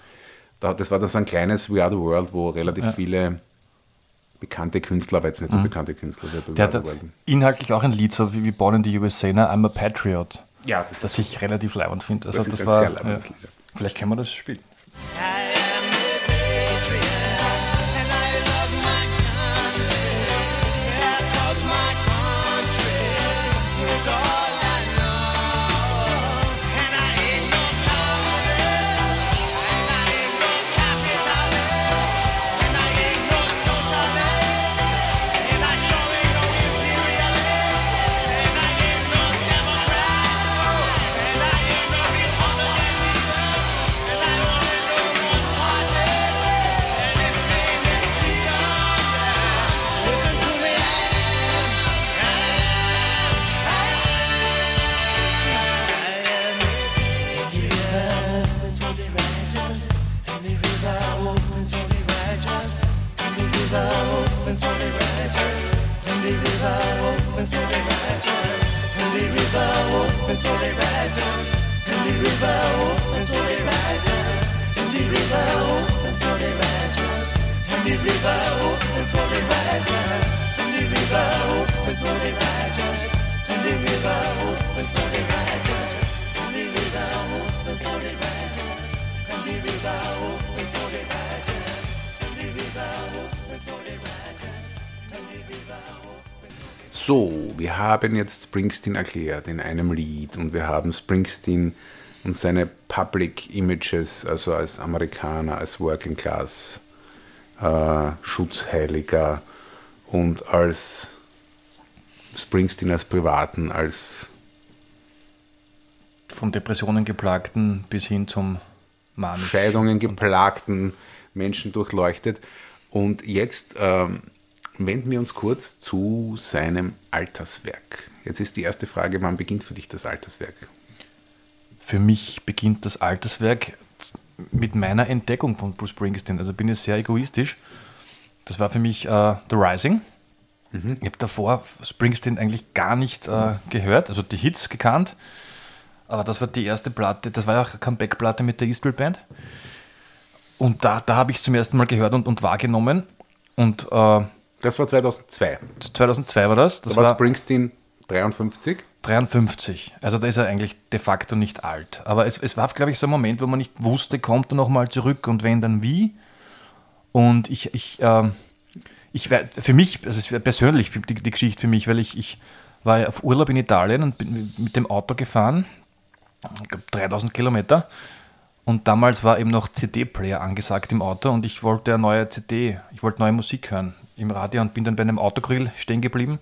da, das war dann so ein kleines We Are the World, wo relativ viele bekannte Künstler, aber jetzt nicht so bekannte Künstler, der Der hat World. inhaltlich auch ein Lied, so wie, wie Born in the USA, ne? I'm a Patriot. Ja, das, Das ich relativ leibend finde. Also Das das, ist ein war, sehr leibendes ja. Lied. Vielleicht können wir das spielen. Haben jetzt Springsteen erklärt in einem Lied und wir haben Springsteen und seine Public Images, also als Amerikaner, als Working Class äh, Schutzheiliger und als Springsteen als Privaten, als Von Depressionen geplagten bis hin zum Manischen. Scheidungen geplagten Menschen durchleuchtet. Und jetzt ähm, wenden wir uns kurz zu seinem Alterswerk. Jetzt ist die erste Frage, wann beginnt für dich das Alterswerk? Für mich beginnt das Alterswerk mit meiner Entdeckung von Bruce Springsteen. Also bin ich sehr egoistisch. Das war für mich äh, The Rising. Ich habe davor Springsteen eigentlich gar nicht äh, gehört, also die Hits gekannt. Aber das war die erste Platte, das war ja auch eine Comeback-Platte mit der E Street Band. Und da, da habe ich es zum ersten Mal gehört und, und wahrgenommen. Und äh, Das war 2002. 2002 war das. Das Da war war Springsteen 53. 53. Also da ist er eigentlich de facto nicht alt. Aber es, es war, glaube ich, so ein Moment, wo man nicht wusste, kommt er nochmal zurück und wenn, dann wie. Und ich, ich, ähm, ich für mich, also es wäre persönlich die, die Geschichte für mich, weil ich, ich war ja auf Urlaub in Italien und bin mit dem Auto gefahren, ich glaube 3000 Kilometer. Und damals war eben noch CD-Player angesagt im Auto und ich wollte eine neue CD, ich wollte neue Musik hören im Radio und bin dann bei einem Autogrill stehen geblieben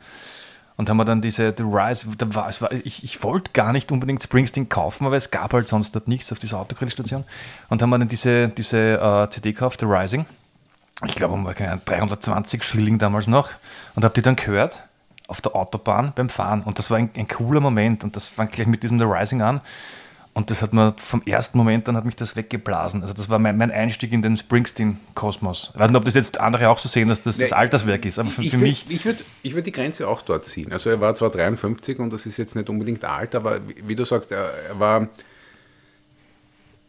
und haben wir dann diese The Rise, da war, es war, ich, ich wollte gar nicht unbedingt Springsteen kaufen, aber es gab halt sonst dort nichts auf dieser Autogrillstation und haben wir dann diese, diese äh, CD gekauft, The Rising. Ich glaube, um keine Ahnung, 320 Schilling damals noch und habe die dann gehört auf der Autobahn beim Fahren und das war ein, ein cooler Moment und das fang gleich mit diesem The Rising an Und das hat mir vom ersten Moment an hat mich das weggeblasen. Also das war mein, mein Einstieg in den Springsteen-Kosmos. Ich weiß nicht, ob das jetzt andere auch so sehen, dass das das Ja, Alterswerk ist, aber für, ich für würd- mich, Ich würde ich würd die Grenze auch dort ziehen. Also er war zwar 53 und das ist jetzt nicht unbedingt alt, aber wie, wie du sagst, er, er war.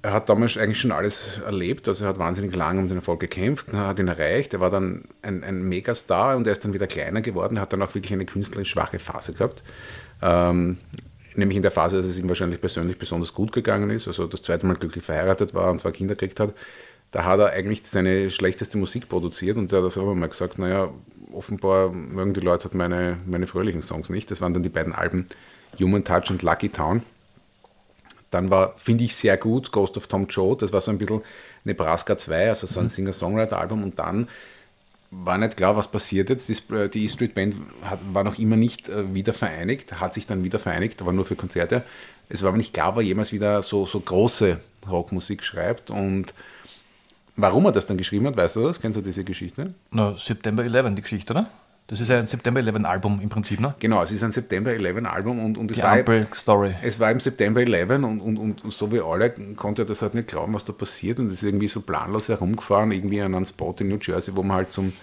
Er hat damals eigentlich schon alles erlebt, also er hat wahnsinnig lange um den Erfolg gekämpft, er hat ihn erreicht, er war dann ein, ein Megastar und er ist dann wieder kleiner geworden, er hat dann auch wirklich eine künstlerisch schwache Phase gehabt. Ähm, nämlich in der Phase, dass es ihm wahrscheinlich persönlich besonders gut gegangen ist, also das zweite Mal glücklich verheiratet war und zwei Kinder gekriegt hat, da hat er eigentlich seine schlechteste Musik produziert und er hat das auch mal gesagt, naja, offenbar mögen die Leute halt meine, meine fröhlichen Songs nicht. Das waren dann die beiden Alben Human Touch und Lucky Town. Dann war, finde ich, sehr gut Ghost of Tom Joad, das war so ein bisschen Nebraska 2, also so ein Singer-Songwriter-Album und dann war nicht klar, was passiert jetzt. Die, die E-Street Band hat, war noch immer nicht äh, wieder vereinigt, hat sich dann wieder vereinigt, aber nur für Konzerte. Es war aber nicht klar, ob er jemals wieder so, so große Rockmusik schreibt und warum er das dann geschrieben hat, weißt du das? Kennst du diese Geschichte? na, September 11, die Geschichte, oder? Das ist ein September 11 Album im Prinzip, ne? Genau, es ist ein September 11 Album und, und es, Die war, Ampel-Story. es war im September 11 und, und, und so wie alle konnte er das halt nicht glauben, was da passiert und ist irgendwie so planlos herumgefahren, irgendwie an einem Spot in New Jersey, wo man halt zum,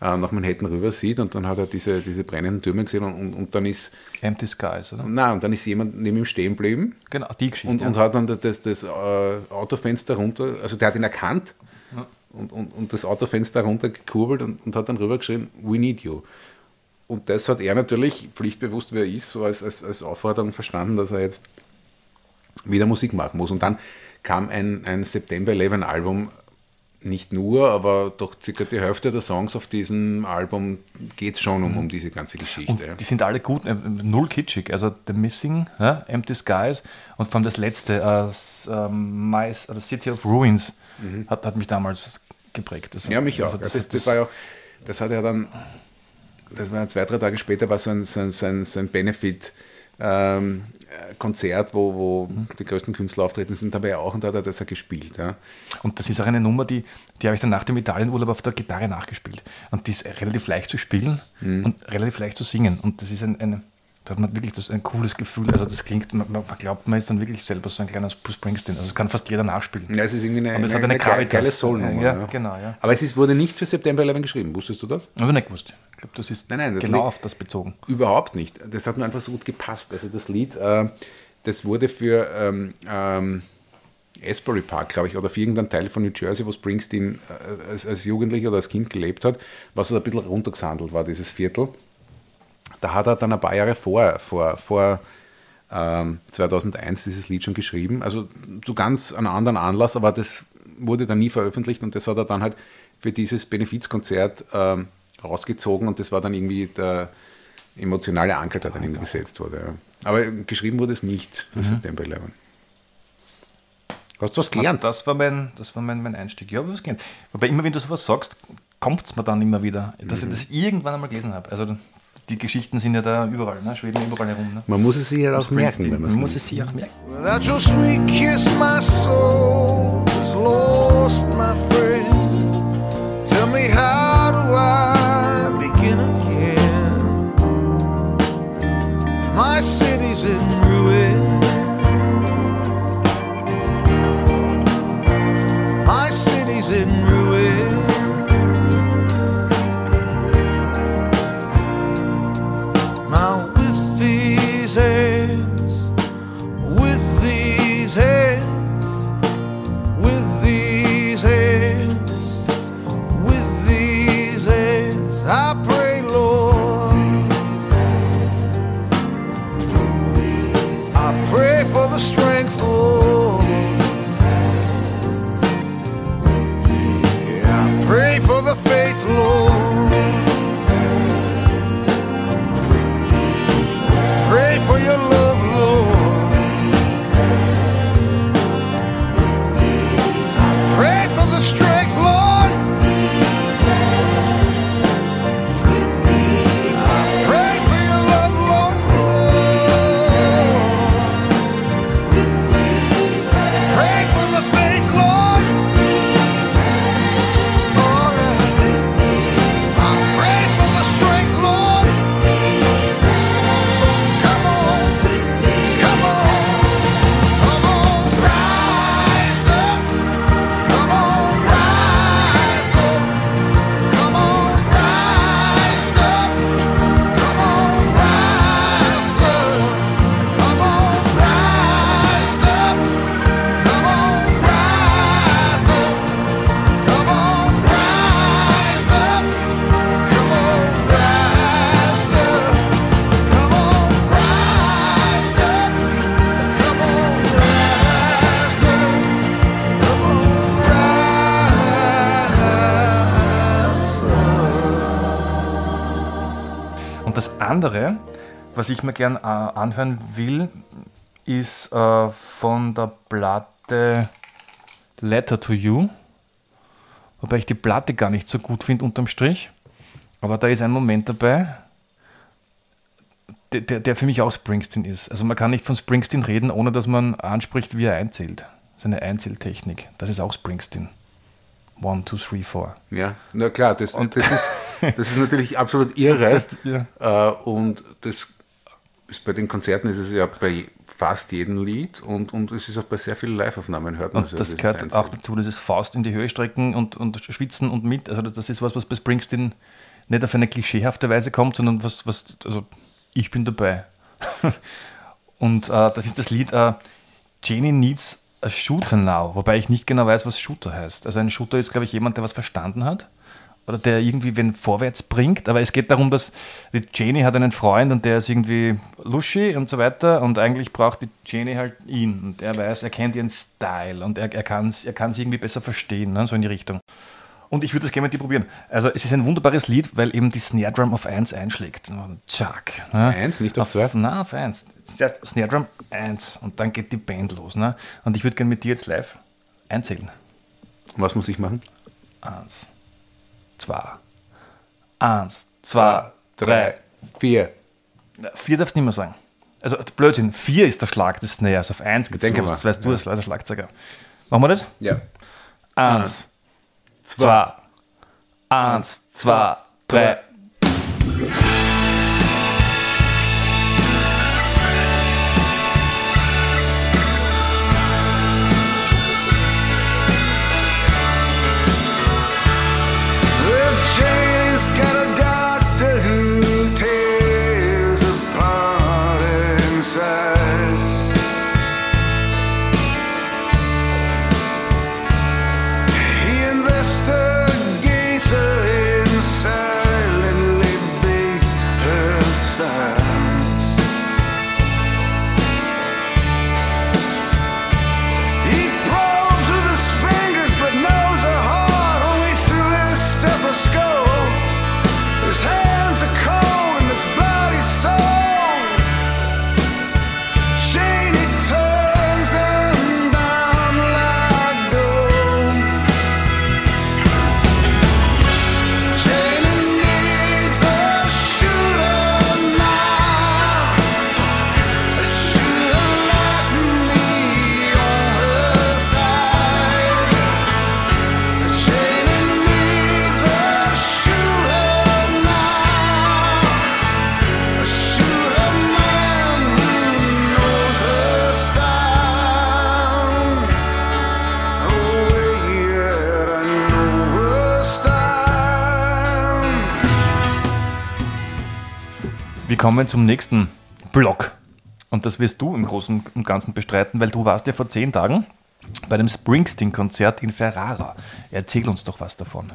äh, nach Manhattan rüber sieht und dann hat er diese, diese brennenden Türme gesehen und, und, und dann ist Empty Skies, oder? na, und dann ist jemand neben ihm stehen geblieben Genau, die Geschichte. und, ja. und hat dann das, das äh, Autofenster runter, also der hat ihn erkannt und, und, und das Autofenster runter gekurbelt und, und hat dann rübergeschrien, we need you. Und das hat er natürlich, pflichtbewusst wie er ist, so als, als, als Aufforderung verstanden, dass er jetzt wieder Musik machen muss. Und dann kam ein, ein September 11 Album, nicht nur, aber doch circa die Hälfte der Songs auf diesem Album geht es schon um, um diese ganze Geschichte. ja. Die sind alle gut, äh, null kitschig. Also The Missing, ja, Empty Skies und vor allem das letzte, äh, s- ähm, My, oder City of Ruins, hat, hat mich damals geprägt. Das. Ja, mich auch. also das, das, das, das war ja auch, das hat ja dann, das war zwei, drei Tage später, war so ein, so ein, so ein, so ein Benefit. Ähm, äh, Konzert, wo, wo Mhm. die größten Künstler auftreten sind, dabei auch und da hat er das ja gespielt. Ja. Und das ist auch eine Nummer, die, die habe ich dann nach dem Italienurlaub auf der Gitarre nachgespielt. Und die ist relativ leicht zu spielen Mhm. und relativ leicht zu singen. Und das ist ein, eine, da hat man wirklich das, ein cooles Gefühl. Also das klingt, man, man glaubt, man ist dann wirklich selber so ein kleiner Bruce Springsteen. Also das kann fast jeder nachspielen. Ja, es ist irgendwie eine, Und es eine, hat eine geile- Gravitas. geile Soul-Nummer. Ja, ja. genau, ja. Aber es ist, wurde nicht für September 11 geschrieben, wusstest du das? Also nicht gewusst. Ich glaube, das ist Nein, nein, das genau liegt- auf das bezogen. Überhaupt nicht. Das hat mir einfach so gut gepasst. Also das Lied, äh, das wurde für ähm, ähm, Asbury Park, glaube ich, oder für irgendeinen Teil von New Jersey, wo Springsteen äh, als, als Jugendlicher oder als Kind gelebt hat, was so ein bisschen runtergesandelt war, dieses Viertel. Da hat er dann ein paar Jahre vor, vor, vor ähm, 2001 dieses Lied schon geschrieben. Also zu ganz einem anderen Anlass, aber das wurde dann nie veröffentlicht und das hat er dann halt für dieses Benefizkonzert ähm, rausgezogen und das war dann irgendwie der emotionale Anker, der dann irgendwie gesetzt wurde. Ja. Aber geschrieben wurde es nicht für September 11. Hast du was gelernt? Das war mein, das war mein, mein Einstieg. Ja, aber was gelernt. Wobei immer, wenn du sowas sagst, kommt es mir dann immer wieder, dass Mhm. ich das irgendwann einmal gelesen habe. Also die Geschichten sind ja da überall, ne? schweben überall herum. Ne? Man muss es sich halt auch merken, wenn man es muss es sich auch merken. Without your sweet kiss, my soul is lost, my friend. Tell me, how andere, was ich mir gern äh, anhören will, ist äh, von der Platte Letter to You. Wobei ich die Platte gar nicht so gut finde unterm Strich. Aber da ist ein Moment dabei, der, der, der für mich auch Springsteen ist. Also man kann nicht von Springsteen reden, ohne dass man anspricht, wie er einzählt. Seine Einzähltechnik. Das ist auch Springsteen. One, two, three, four. Ja, na klar, das, das, ist, das ist natürlich absolut irre. Das- ja. äh, und das ist bei den Konzerten ist es ja bei fast jedem Lied und, und es ist auch bei sehr vielen Live-Aufnahmen hört man Und das dieses gehört Einzelne. auch dazu, dieses Faust in die Höhe strecken und, und schwitzen und mit. Also das, das ist was, was bei Springsteen nicht auf eine klischeehafte Weise kommt, sondern was, was also ich bin dabei. und äh, das ist das Lied äh, Jenny Needs a Shooter Now, wobei ich nicht genau weiß, was Shooter heißt. Also ein Shooter ist, glaube ich, jemand, der was verstanden hat oder der irgendwie wen vorwärts bringt, aber es geht darum, dass die Jenny hat einen Freund und der ist irgendwie luschi und so weiter und eigentlich braucht die Jenny halt ihn und er weiß, er kennt ihren Style und er, er kann es er kann's irgendwie besser verstehen, ne? so in die Richtung. Und ich würde das gerne mit dir probieren. Also es ist ein wunderbares Lied, weil eben die Snare Drum auf 1 einschlägt. Chuck. Ne? Eins, nicht auf zwei? Na, auf 1. Zuerst Snare Drum 1 und dann geht die Band los. Ne? Und ich würde gerne mit dir jetzt live einzählen. Was muss ich machen? Eins, zwei, eins, zwei, drei. vier. Vier darfst du nicht mehr sagen. Also Blödsinn, vier ist der Schlag des Snares. Auf eins geht's denke los. mal. Das weißt du als als Schlagzeuger. Machen wir das? Ja. Eins, zwei, eins, zwei, drei. Kommen zum nächsten Block. Und das wirst du im Großen und Ganzen bestreiten, weil du warst ja vor zehn Tagen bei dem Springsteen-Konzert in Ferrara. Erzähl uns doch was davon.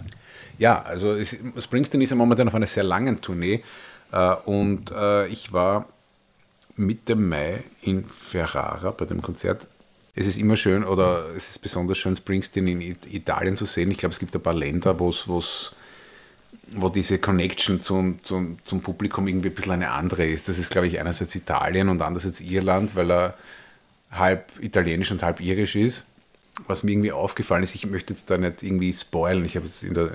Ja, also Springsteen ist ja momentan auf einer sehr langen Tournee äh, und äh, ich war Mitte Mai in Ferrara bei dem Konzert. Es ist immer schön oder es ist besonders schön, Springsteen in It- Italien zu sehen. Ich glaube, es gibt ein paar Länder, wo es wo diese Connection zum, zum, zum Publikum irgendwie ein bisschen eine andere ist. Das ist, glaube ich, einerseits Italien und andererseits Irland, weil er halb italienisch und halb irisch ist. Was mir irgendwie aufgefallen ist, ich möchte jetzt da nicht irgendwie spoilen, ich habe es der,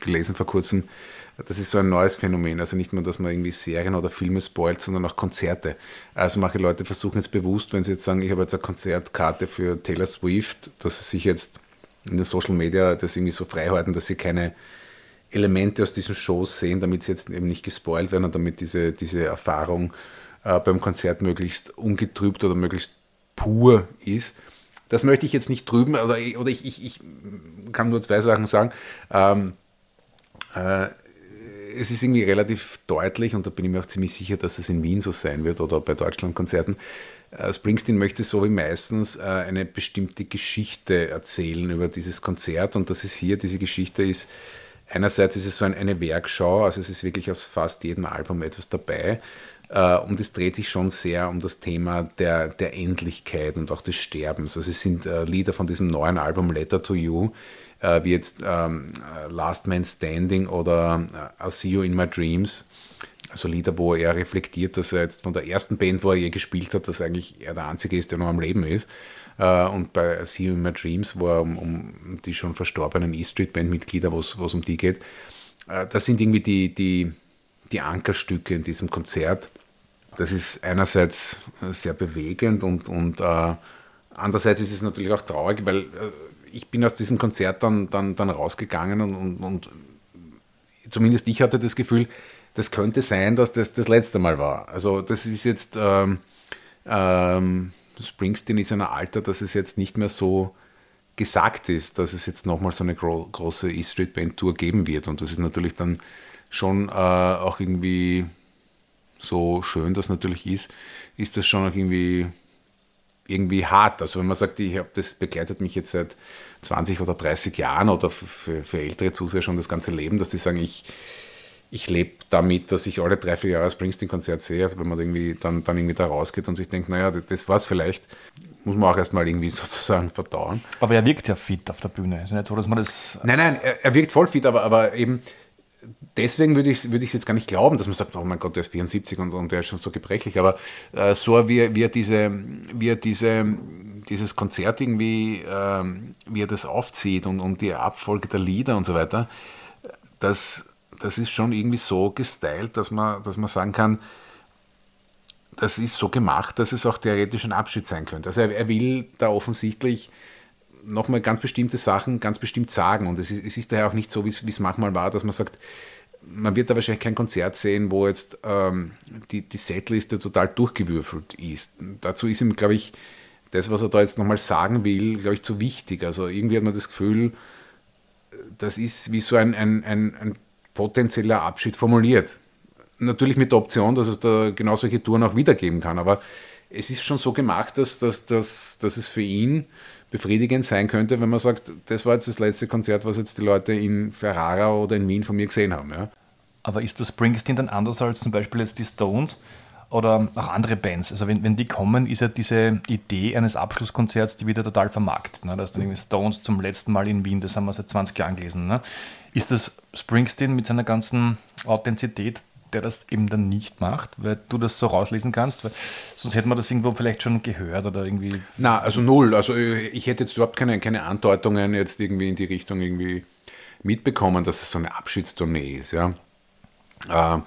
gelesen vor kurzem, das ist so ein neues Phänomen. Also nicht nur, dass man irgendwie Serien oder Filme spoilt, sondern auch Konzerte. Also manche Leute versuchen jetzt bewusst, wenn sie jetzt sagen, ich habe jetzt eine Konzertkarte für Taylor Swift, dass sie sich jetzt in den Social Media das irgendwie so frei halten, dass sie keine Elemente aus diesen Shows sehen, damit sie jetzt eben nicht gespoilt werden und damit diese, diese Erfahrung äh, beim Konzert möglichst ungetrübt oder möglichst pur ist. Das möchte ich jetzt nicht drüben, oder, oder ich, ich, ich kann nur zwei Sachen sagen. Ähm, äh, es ist irgendwie relativ deutlich und da bin ich mir auch ziemlich sicher, dass es in Wien so sein wird oder bei Deutschlandkonzerten. Äh, Springsteen möchte so wie meistens äh, eine bestimmte Geschichte erzählen über dieses Konzert und das ist hier, diese Geschichte ist, einerseits ist es so ein, eine Werkschau, also es ist wirklich aus fast jedem Album etwas dabei äh, und es dreht sich schon sehr um das Thema der, der Endlichkeit und auch des Sterbens. Also es sind äh, Lieder von diesem neuen Album Letter to You, äh, wie jetzt ähm, äh, Last Man Standing oder I'll See You in My Dreams. also Lieder, wo er reflektiert, dass er jetzt von der ersten Band, wo er je gespielt hat, dass eigentlich er der Einzige ist, der noch am Leben ist. Äh, und bei See You in My Dreams, wo um, um die schon verstorbenen E-Street-Band-Mitglieder, wo es um die geht, äh, das sind irgendwie die, die, die Ankerstücke in diesem Konzert. Das ist einerseits sehr bewegend und, und äh, andererseits ist es natürlich auch traurig, weil äh, ich bin aus diesem Konzert dann, dann, dann rausgegangen und, und, und zumindest ich hatte das Gefühl, das könnte sein, dass das das letzte Mal war. Also das ist jetzt, ähm, ähm, Springsteen ist in einem Alter, dass es jetzt nicht mehr so gesagt ist, dass es jetzt nochmal so eine gro große E-Street Band Tour geben wird. Und das ist natürlich dann schon äh, auch irgendwie so schön das natürlich ist, ist das schon auch irgendwie, irgendwie hart. Also wenn man sagt, ich habe das begleitet mich jetzt seit 20 oder 30 Jahren oder für, für ältere Zuseher schon das ganze Leben, dass die sagen, ich, ich lebe damit, dass ich alle drei, vier Jahre Springsteen-Konzert sehe. Also wenn man irgendwie dann, dann irgendwie da rausgeht und sich denkt, naja, das, das war es vielleicht, muss man auch erstmal irgendwie sozusagen verdauen. Aber er wirkt ja fit auf der Bühne. Ist ja nicht so, dass man das. Nein, nein, er, er wirkt voll fit, aber, aber eben deswegen würde ich es würd jetzt gar nicht glauben, dass man sagt, oh mein Gott, der ist 74 und, und der ist schon so gebrechlich. Aber äh, so wie, wie er, diese, wie er diese, dieses Konzert irgendwie, äh, wie er das aufzieht und, und die Abfolge der Lieder und so weiter, das, das ist schon irgendwie so gestylt, dass man, dass man sagen kann, das ist so gemacht, dass es auch theoretisch ein Abschied sein könnte. Also er, er will da offensichtlich nochmal ganz bestimmte Sachen ganz bestimmt sagen. Und es ist, es ist daher auch nicht so, wie es manchmal war, dass man sagt, man wird da wahrscheinlich kein Konzert sehen, wo jetzt ähm, die, die Setliste total durchgewürfelt ist. Dazu ist ihm, glaube ich, das, was er da jetzt nochmal sagen will, glaube ich, zu wichtig. Also irgendwie hat man das Gefühl, das ist wie so ein, ein, ein, ein potenzieller Abschied formuliert. Natürlich mit der Option, dass es da genau solche Touren auch wiedergeben kann, aber es ist schon so gemacht, dass, dass, dass, dass es für ihn befriedigend sein könnte, wenn man sagt, das war jetzt das letzte Konzert, was jetzt die Leute in Ferrara oder in Wien von mir gesehen haben. Ja. Aber ist das Springsteen dann anders als zum Beispiel jetzt die Stones oder auch andere Bands? Also wenn, wenn die kommen, ist ja diese Idee eines Abschlusskonzerts, die wieder total vermarktet. Ne? Da ist dann irgendwie Stones zum letzten Mal in Wien, das haben wir seit 20 Jahren gelesen. Ne? Ist das Springsteen mit seiner ganzen Authentizität der das eben dann nicht macht, weil du das so rauslesen kannst? Weil sonst hätte man das irgendwo vielleicht schon gehört oder irgendwie. Na, also null. Also ich hätte jetzt überhaupt keine, keine Andeutungen jetzt irgendwie in die Richtung irgendwie mitbekommen, dass es so eine Abschiedstournee ist. Ja. Ähm,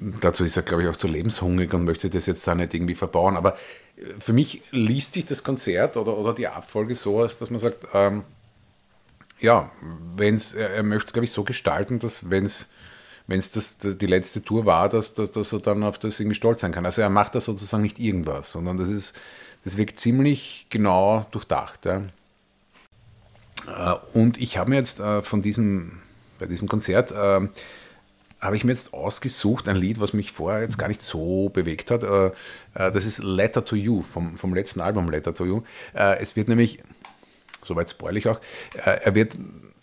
dazu ist er, glaube ich, auch zu lebenshungrig und möchte das jetzt da nicht irgendwie verbauen. Aber für mich liest sich das Konzert oder, oder die Abfolge so aus, dass man sagt, ähm, ja, wenn's, er möchte es, glaube ich, so gestalten, dass wenn es wenn es das, das, die letzte Tour war, dass, dass, dass, er dann auf das irgendwie stolz sein kann. Also er macht da sozusagen nicht irgendwas, sondern das ist, das wirkt ziemlich genau durchdacht. Ja. Äh, und ich habe mir jetzt äh, von diesem, bei diesem Konzert, äh, habe ich mir jetzt ausgesucht, ein Lied, was mich vorher jetzt gar nicht so bewegt hat. Das ist Letter to You vom, vom letzten Album Letter to You. Es wird nämlich, soweit spoil ich auch, er wird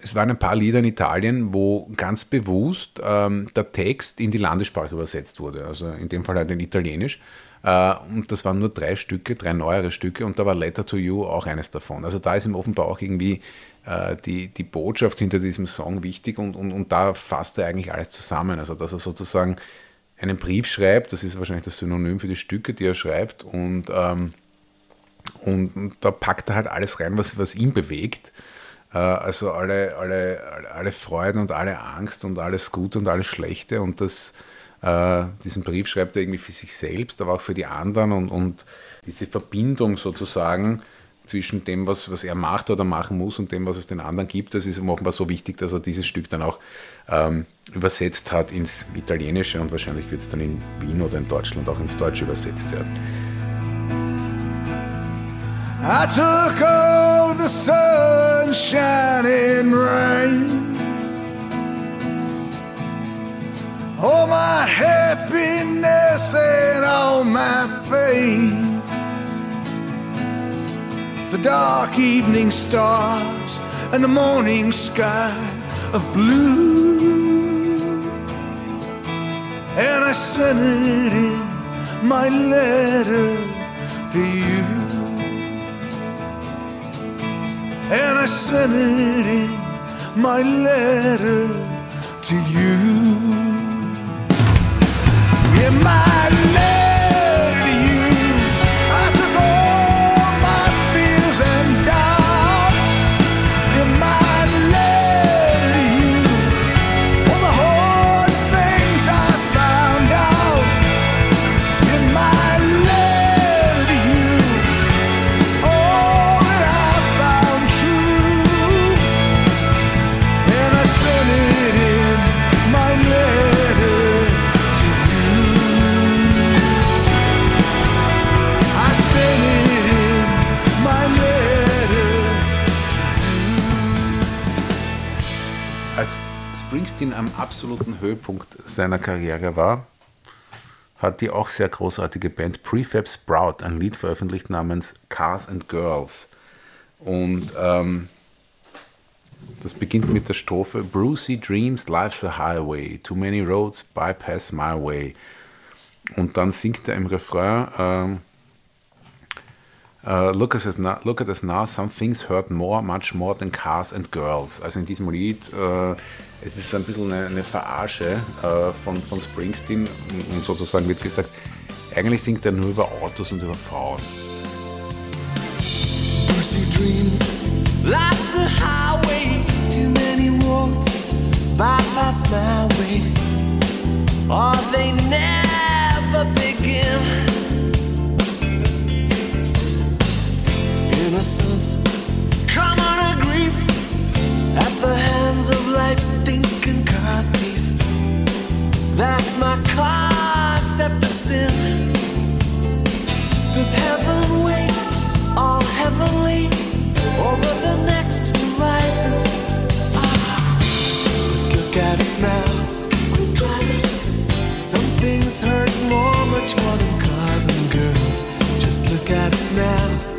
es waren ein paar Lieder in Italien, wo ganz bewusst ähm, der Text in die Landessprache übersetzt wurde, also in dem Fall halt in Italienisch. Äh, und das waren nur drei Stücke, drei neuere Stücke und da war Letter to You auch eines davon. Also da ist ihm offenbar auch irgendwie äh, die, die Botschaft hinter diesem Song wichtig und, und, und da fasst er eigentlich alles zusammen. Also dass er sozusagen einen Brief schreibt, das ist wahrscheinlich das Synonym für die Stücke, die er schreibt und, ähm, und, und da packt er halt alles rein, was, was ihn bewegt. Äh, also alle, alle, alle Freuden und alle Angst und alles Gute und alles Schlechte. Und das, äh, diesen Brief schreibt er irgendwie für sich selbst, aber auch für die anderen. Und, und diese Verbindung sozusagen zwischen dem, was, was er macht oder machen muss und dem, was es den anderen gibt, das ist ihm offenbar so wichtig, dass er dieses Stück dann auch ähm, übersetzt hat ins Italienische und wahrscheinlich wird es dann in Wien oder in Deutschland auch ins Deutsche übersetzt werden. I took all the sunshine and rain, all my happiness and all my pain. The dark evening stars and the morning sky of blue. And I sent it in my letter to you. and I sent it in my letter to you. In my letter Springsteen am absoluten Höhepunkt seiner Karriere war, hat die auch sehr großartige Band Prefab Sprout ein Lied veröffentlicht namens Cars and Girls. Und ähm, das beginnt mit der Strophe Brucey Dreams, life's a highway, too many roads bypass my way. Und dann singt er im Refrain ähm, Uh, look, at us now, look at us now, some things hurt more, much more than cars and girls. Also in diesem Lied, äh, es ist ein bisschen eine, eine Verarsche äh, von, von Springsteen und, sozusagen wird gesagt, eigentlich singt er nur über Autos und über Frauen. Pussy dreams. Life's a highway, too many roads bypass my way. Or they never Innocence, common a grief at the hands of life's stinking car thief. That's my concept of sin. Does heaven wait all heavenly over the next horizon? Ah, but look at us now. We're driving. Some things hurt more, much more than cars and girls. Just look at us now.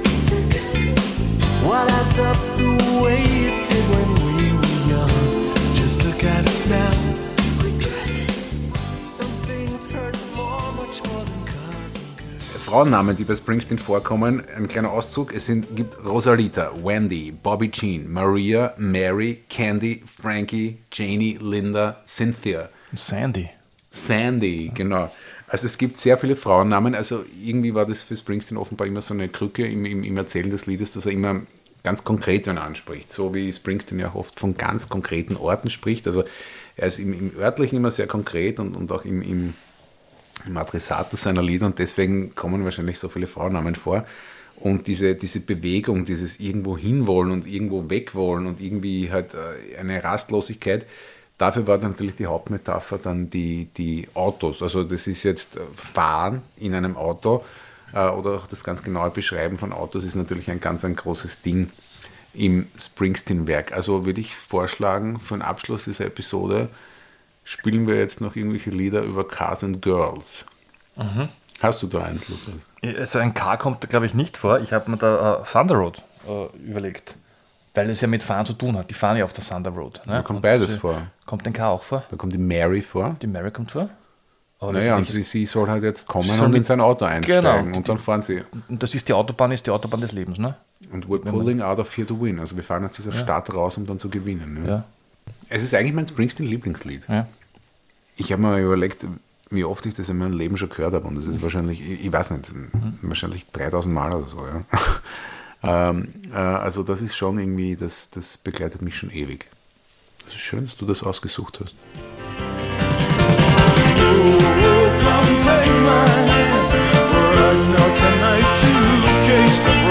What adds up the way it did when we were young? Just look at us now. We're driving. Some things hurt more, much more than cars and girls. Frauennamen, die bei Springsteen vorkommen, ein kleiner Auszug. Es sind, gibt Rosalita, Wendy, Bobby Jean, Maria, Mary, Candy, Frankie, Janie, Linda, Cynthia. Sandy. Sandy, genau. Also es gibt sehr viele Frauennamen. Also irgendwie war das für Springsteen offenbar immer so eine Krücke im, im, im Erzählen des Liedes, dass er immer ganz konkret wen anspricht. So wie Springsteen ja auch oft von ganz konkreten Orten spricht. Also er ist im, im Örtlichen immer sehr konkret und, und auch im, im, im Adressat seiner Lieder und deswegen kommen wahrscheinlich so viele Frauennamen vor. Und diese, diese Bewegung, dieses irgendwo hinwollen und irgendwo wegwollen und irgendwie halt äh, eine Rastlosigkeit, dafür war dann natürlich die Hauptmetapher dann die, die Autos. Also das ist jetzt Fahren in einem Auto äh, oder auch das ganz genaue Beschreiben von Autos ist natürlich ein ganz ein großes Ding im Springsteen-Werk. Also würde ich vorschlagen, für den Abschluss dieser Episode spielen wir jetzt noch irgendwelche Lieder über Cars and Girls. Hast du da eins, Lukas? Also ein K kommt da, glaube ich, nicht vor. Ich habe mir da äh, Thunder Road äh, überlegt. Weil es ja mit Fahren zu tun hat. Die fahren ja auf der Thunder Road. Ne? Da kommt Und beides sie- vor. Kommt ein K auch vor? Da kommt die Mary vor. Die Mary kommt vor? Aber Naja, und sie, sie soll halt jetzt kommen und in sein Auto einsteigen. Genau. Und dann fahren sie. Und das ist die Autobahn, ist die Autobahn des Lebens, ne? Und we're pulling out of here to win. Also wir fahren aus dieser Stadt raus, um dann zu gewinnen. Ja. Ja. Es ist eigentlich mein Springsteen-Lieblingslied. ja. Ich habe mir überlegt, wie oft ich das in meinem Leben schon gehört habe. Und das ist wahrscheinlich, ich weiß nicht, wahrscheinlich 3000 Mal oder so. Ja. ähm, äh, also das ist schon irgendwie, das, das begleitet mich schon ewig. Es ist schön, dass du das ausgesucht hast. Come take my hand. We're riding out tonight to chase the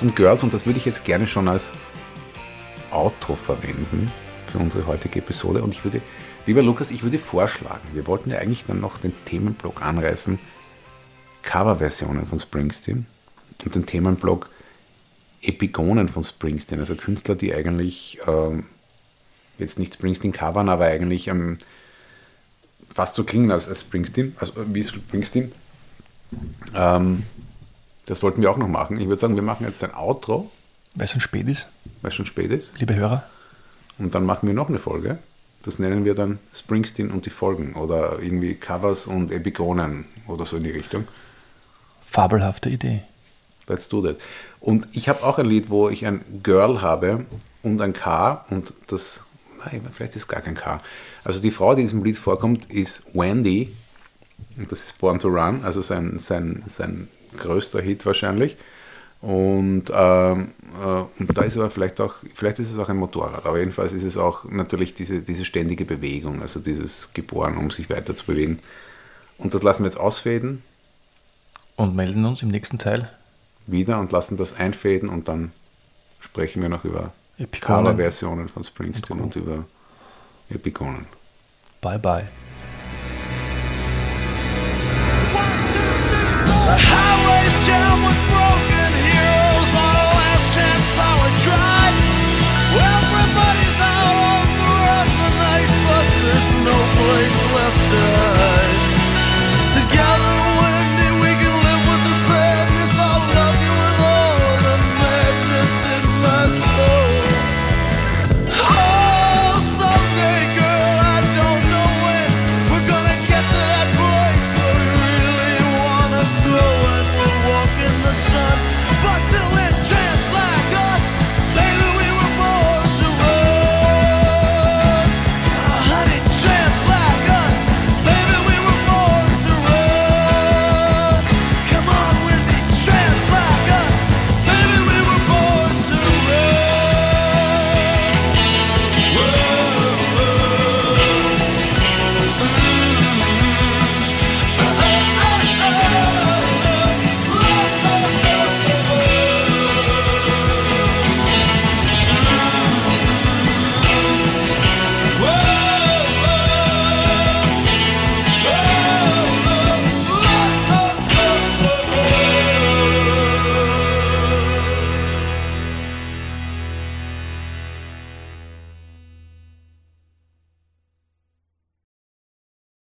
Cars and Girls und das würde ich jetzt gerne schon als Outro verwenden für unsere heutige Episode. Und ich würde, lieber Lukas, ich würde vorschlagen, wir wollten ja eigentlich dann noch den Themenblock anreißen, Coverversionen von Springsteen und den Themenblock Epigonen von Springsteen, also Künstler, die eigentlich ähm, jetzt nicht Springsteen covern, aber eigentlich ähm, fast so klingen als, als Springsteen, also äh, wie Springsteen. Ähm, das wollten wir auch noch machen. Ich würde sagen, wir machen jetzt ein Outro, Weil es schon spät ist, weil es schon spät ist. liebe Hörer. Und dann machen wir noch eine Folge. Das nennen wir dann Springsteen und die Folgen oder irgendwie Covers und Epigonen oder so in die Richtung. Fabelhafte Idee. Let's do that. Und ich habe auch ein Lied, wo ich ein Girl habe und ein K und das, nein, vielleicht ist gar kein K. Also die Frau, die in diesem Lied vorkommt, ist Wendy und das ist Born to Run, also sein, sein, sein größter Hit wahrscheinlich. Und, ähm, äh, und da ist aber vielleicht auch, vielleicht ist es auch ein Motorrad, aber jedenfalls ist es auch natürlich diese, diese ständige Bewegung, also dieses Geboren, um sich weiter zu bewegen. Und das lassen wir jetzt ausfäden Und melden uns im nächsten Teil. wieder und lassen das einfäden und dann sprechen wir noch über. Cover-Versionen von Springsteen Und und über Epigonen. Bye bye. The highway's jam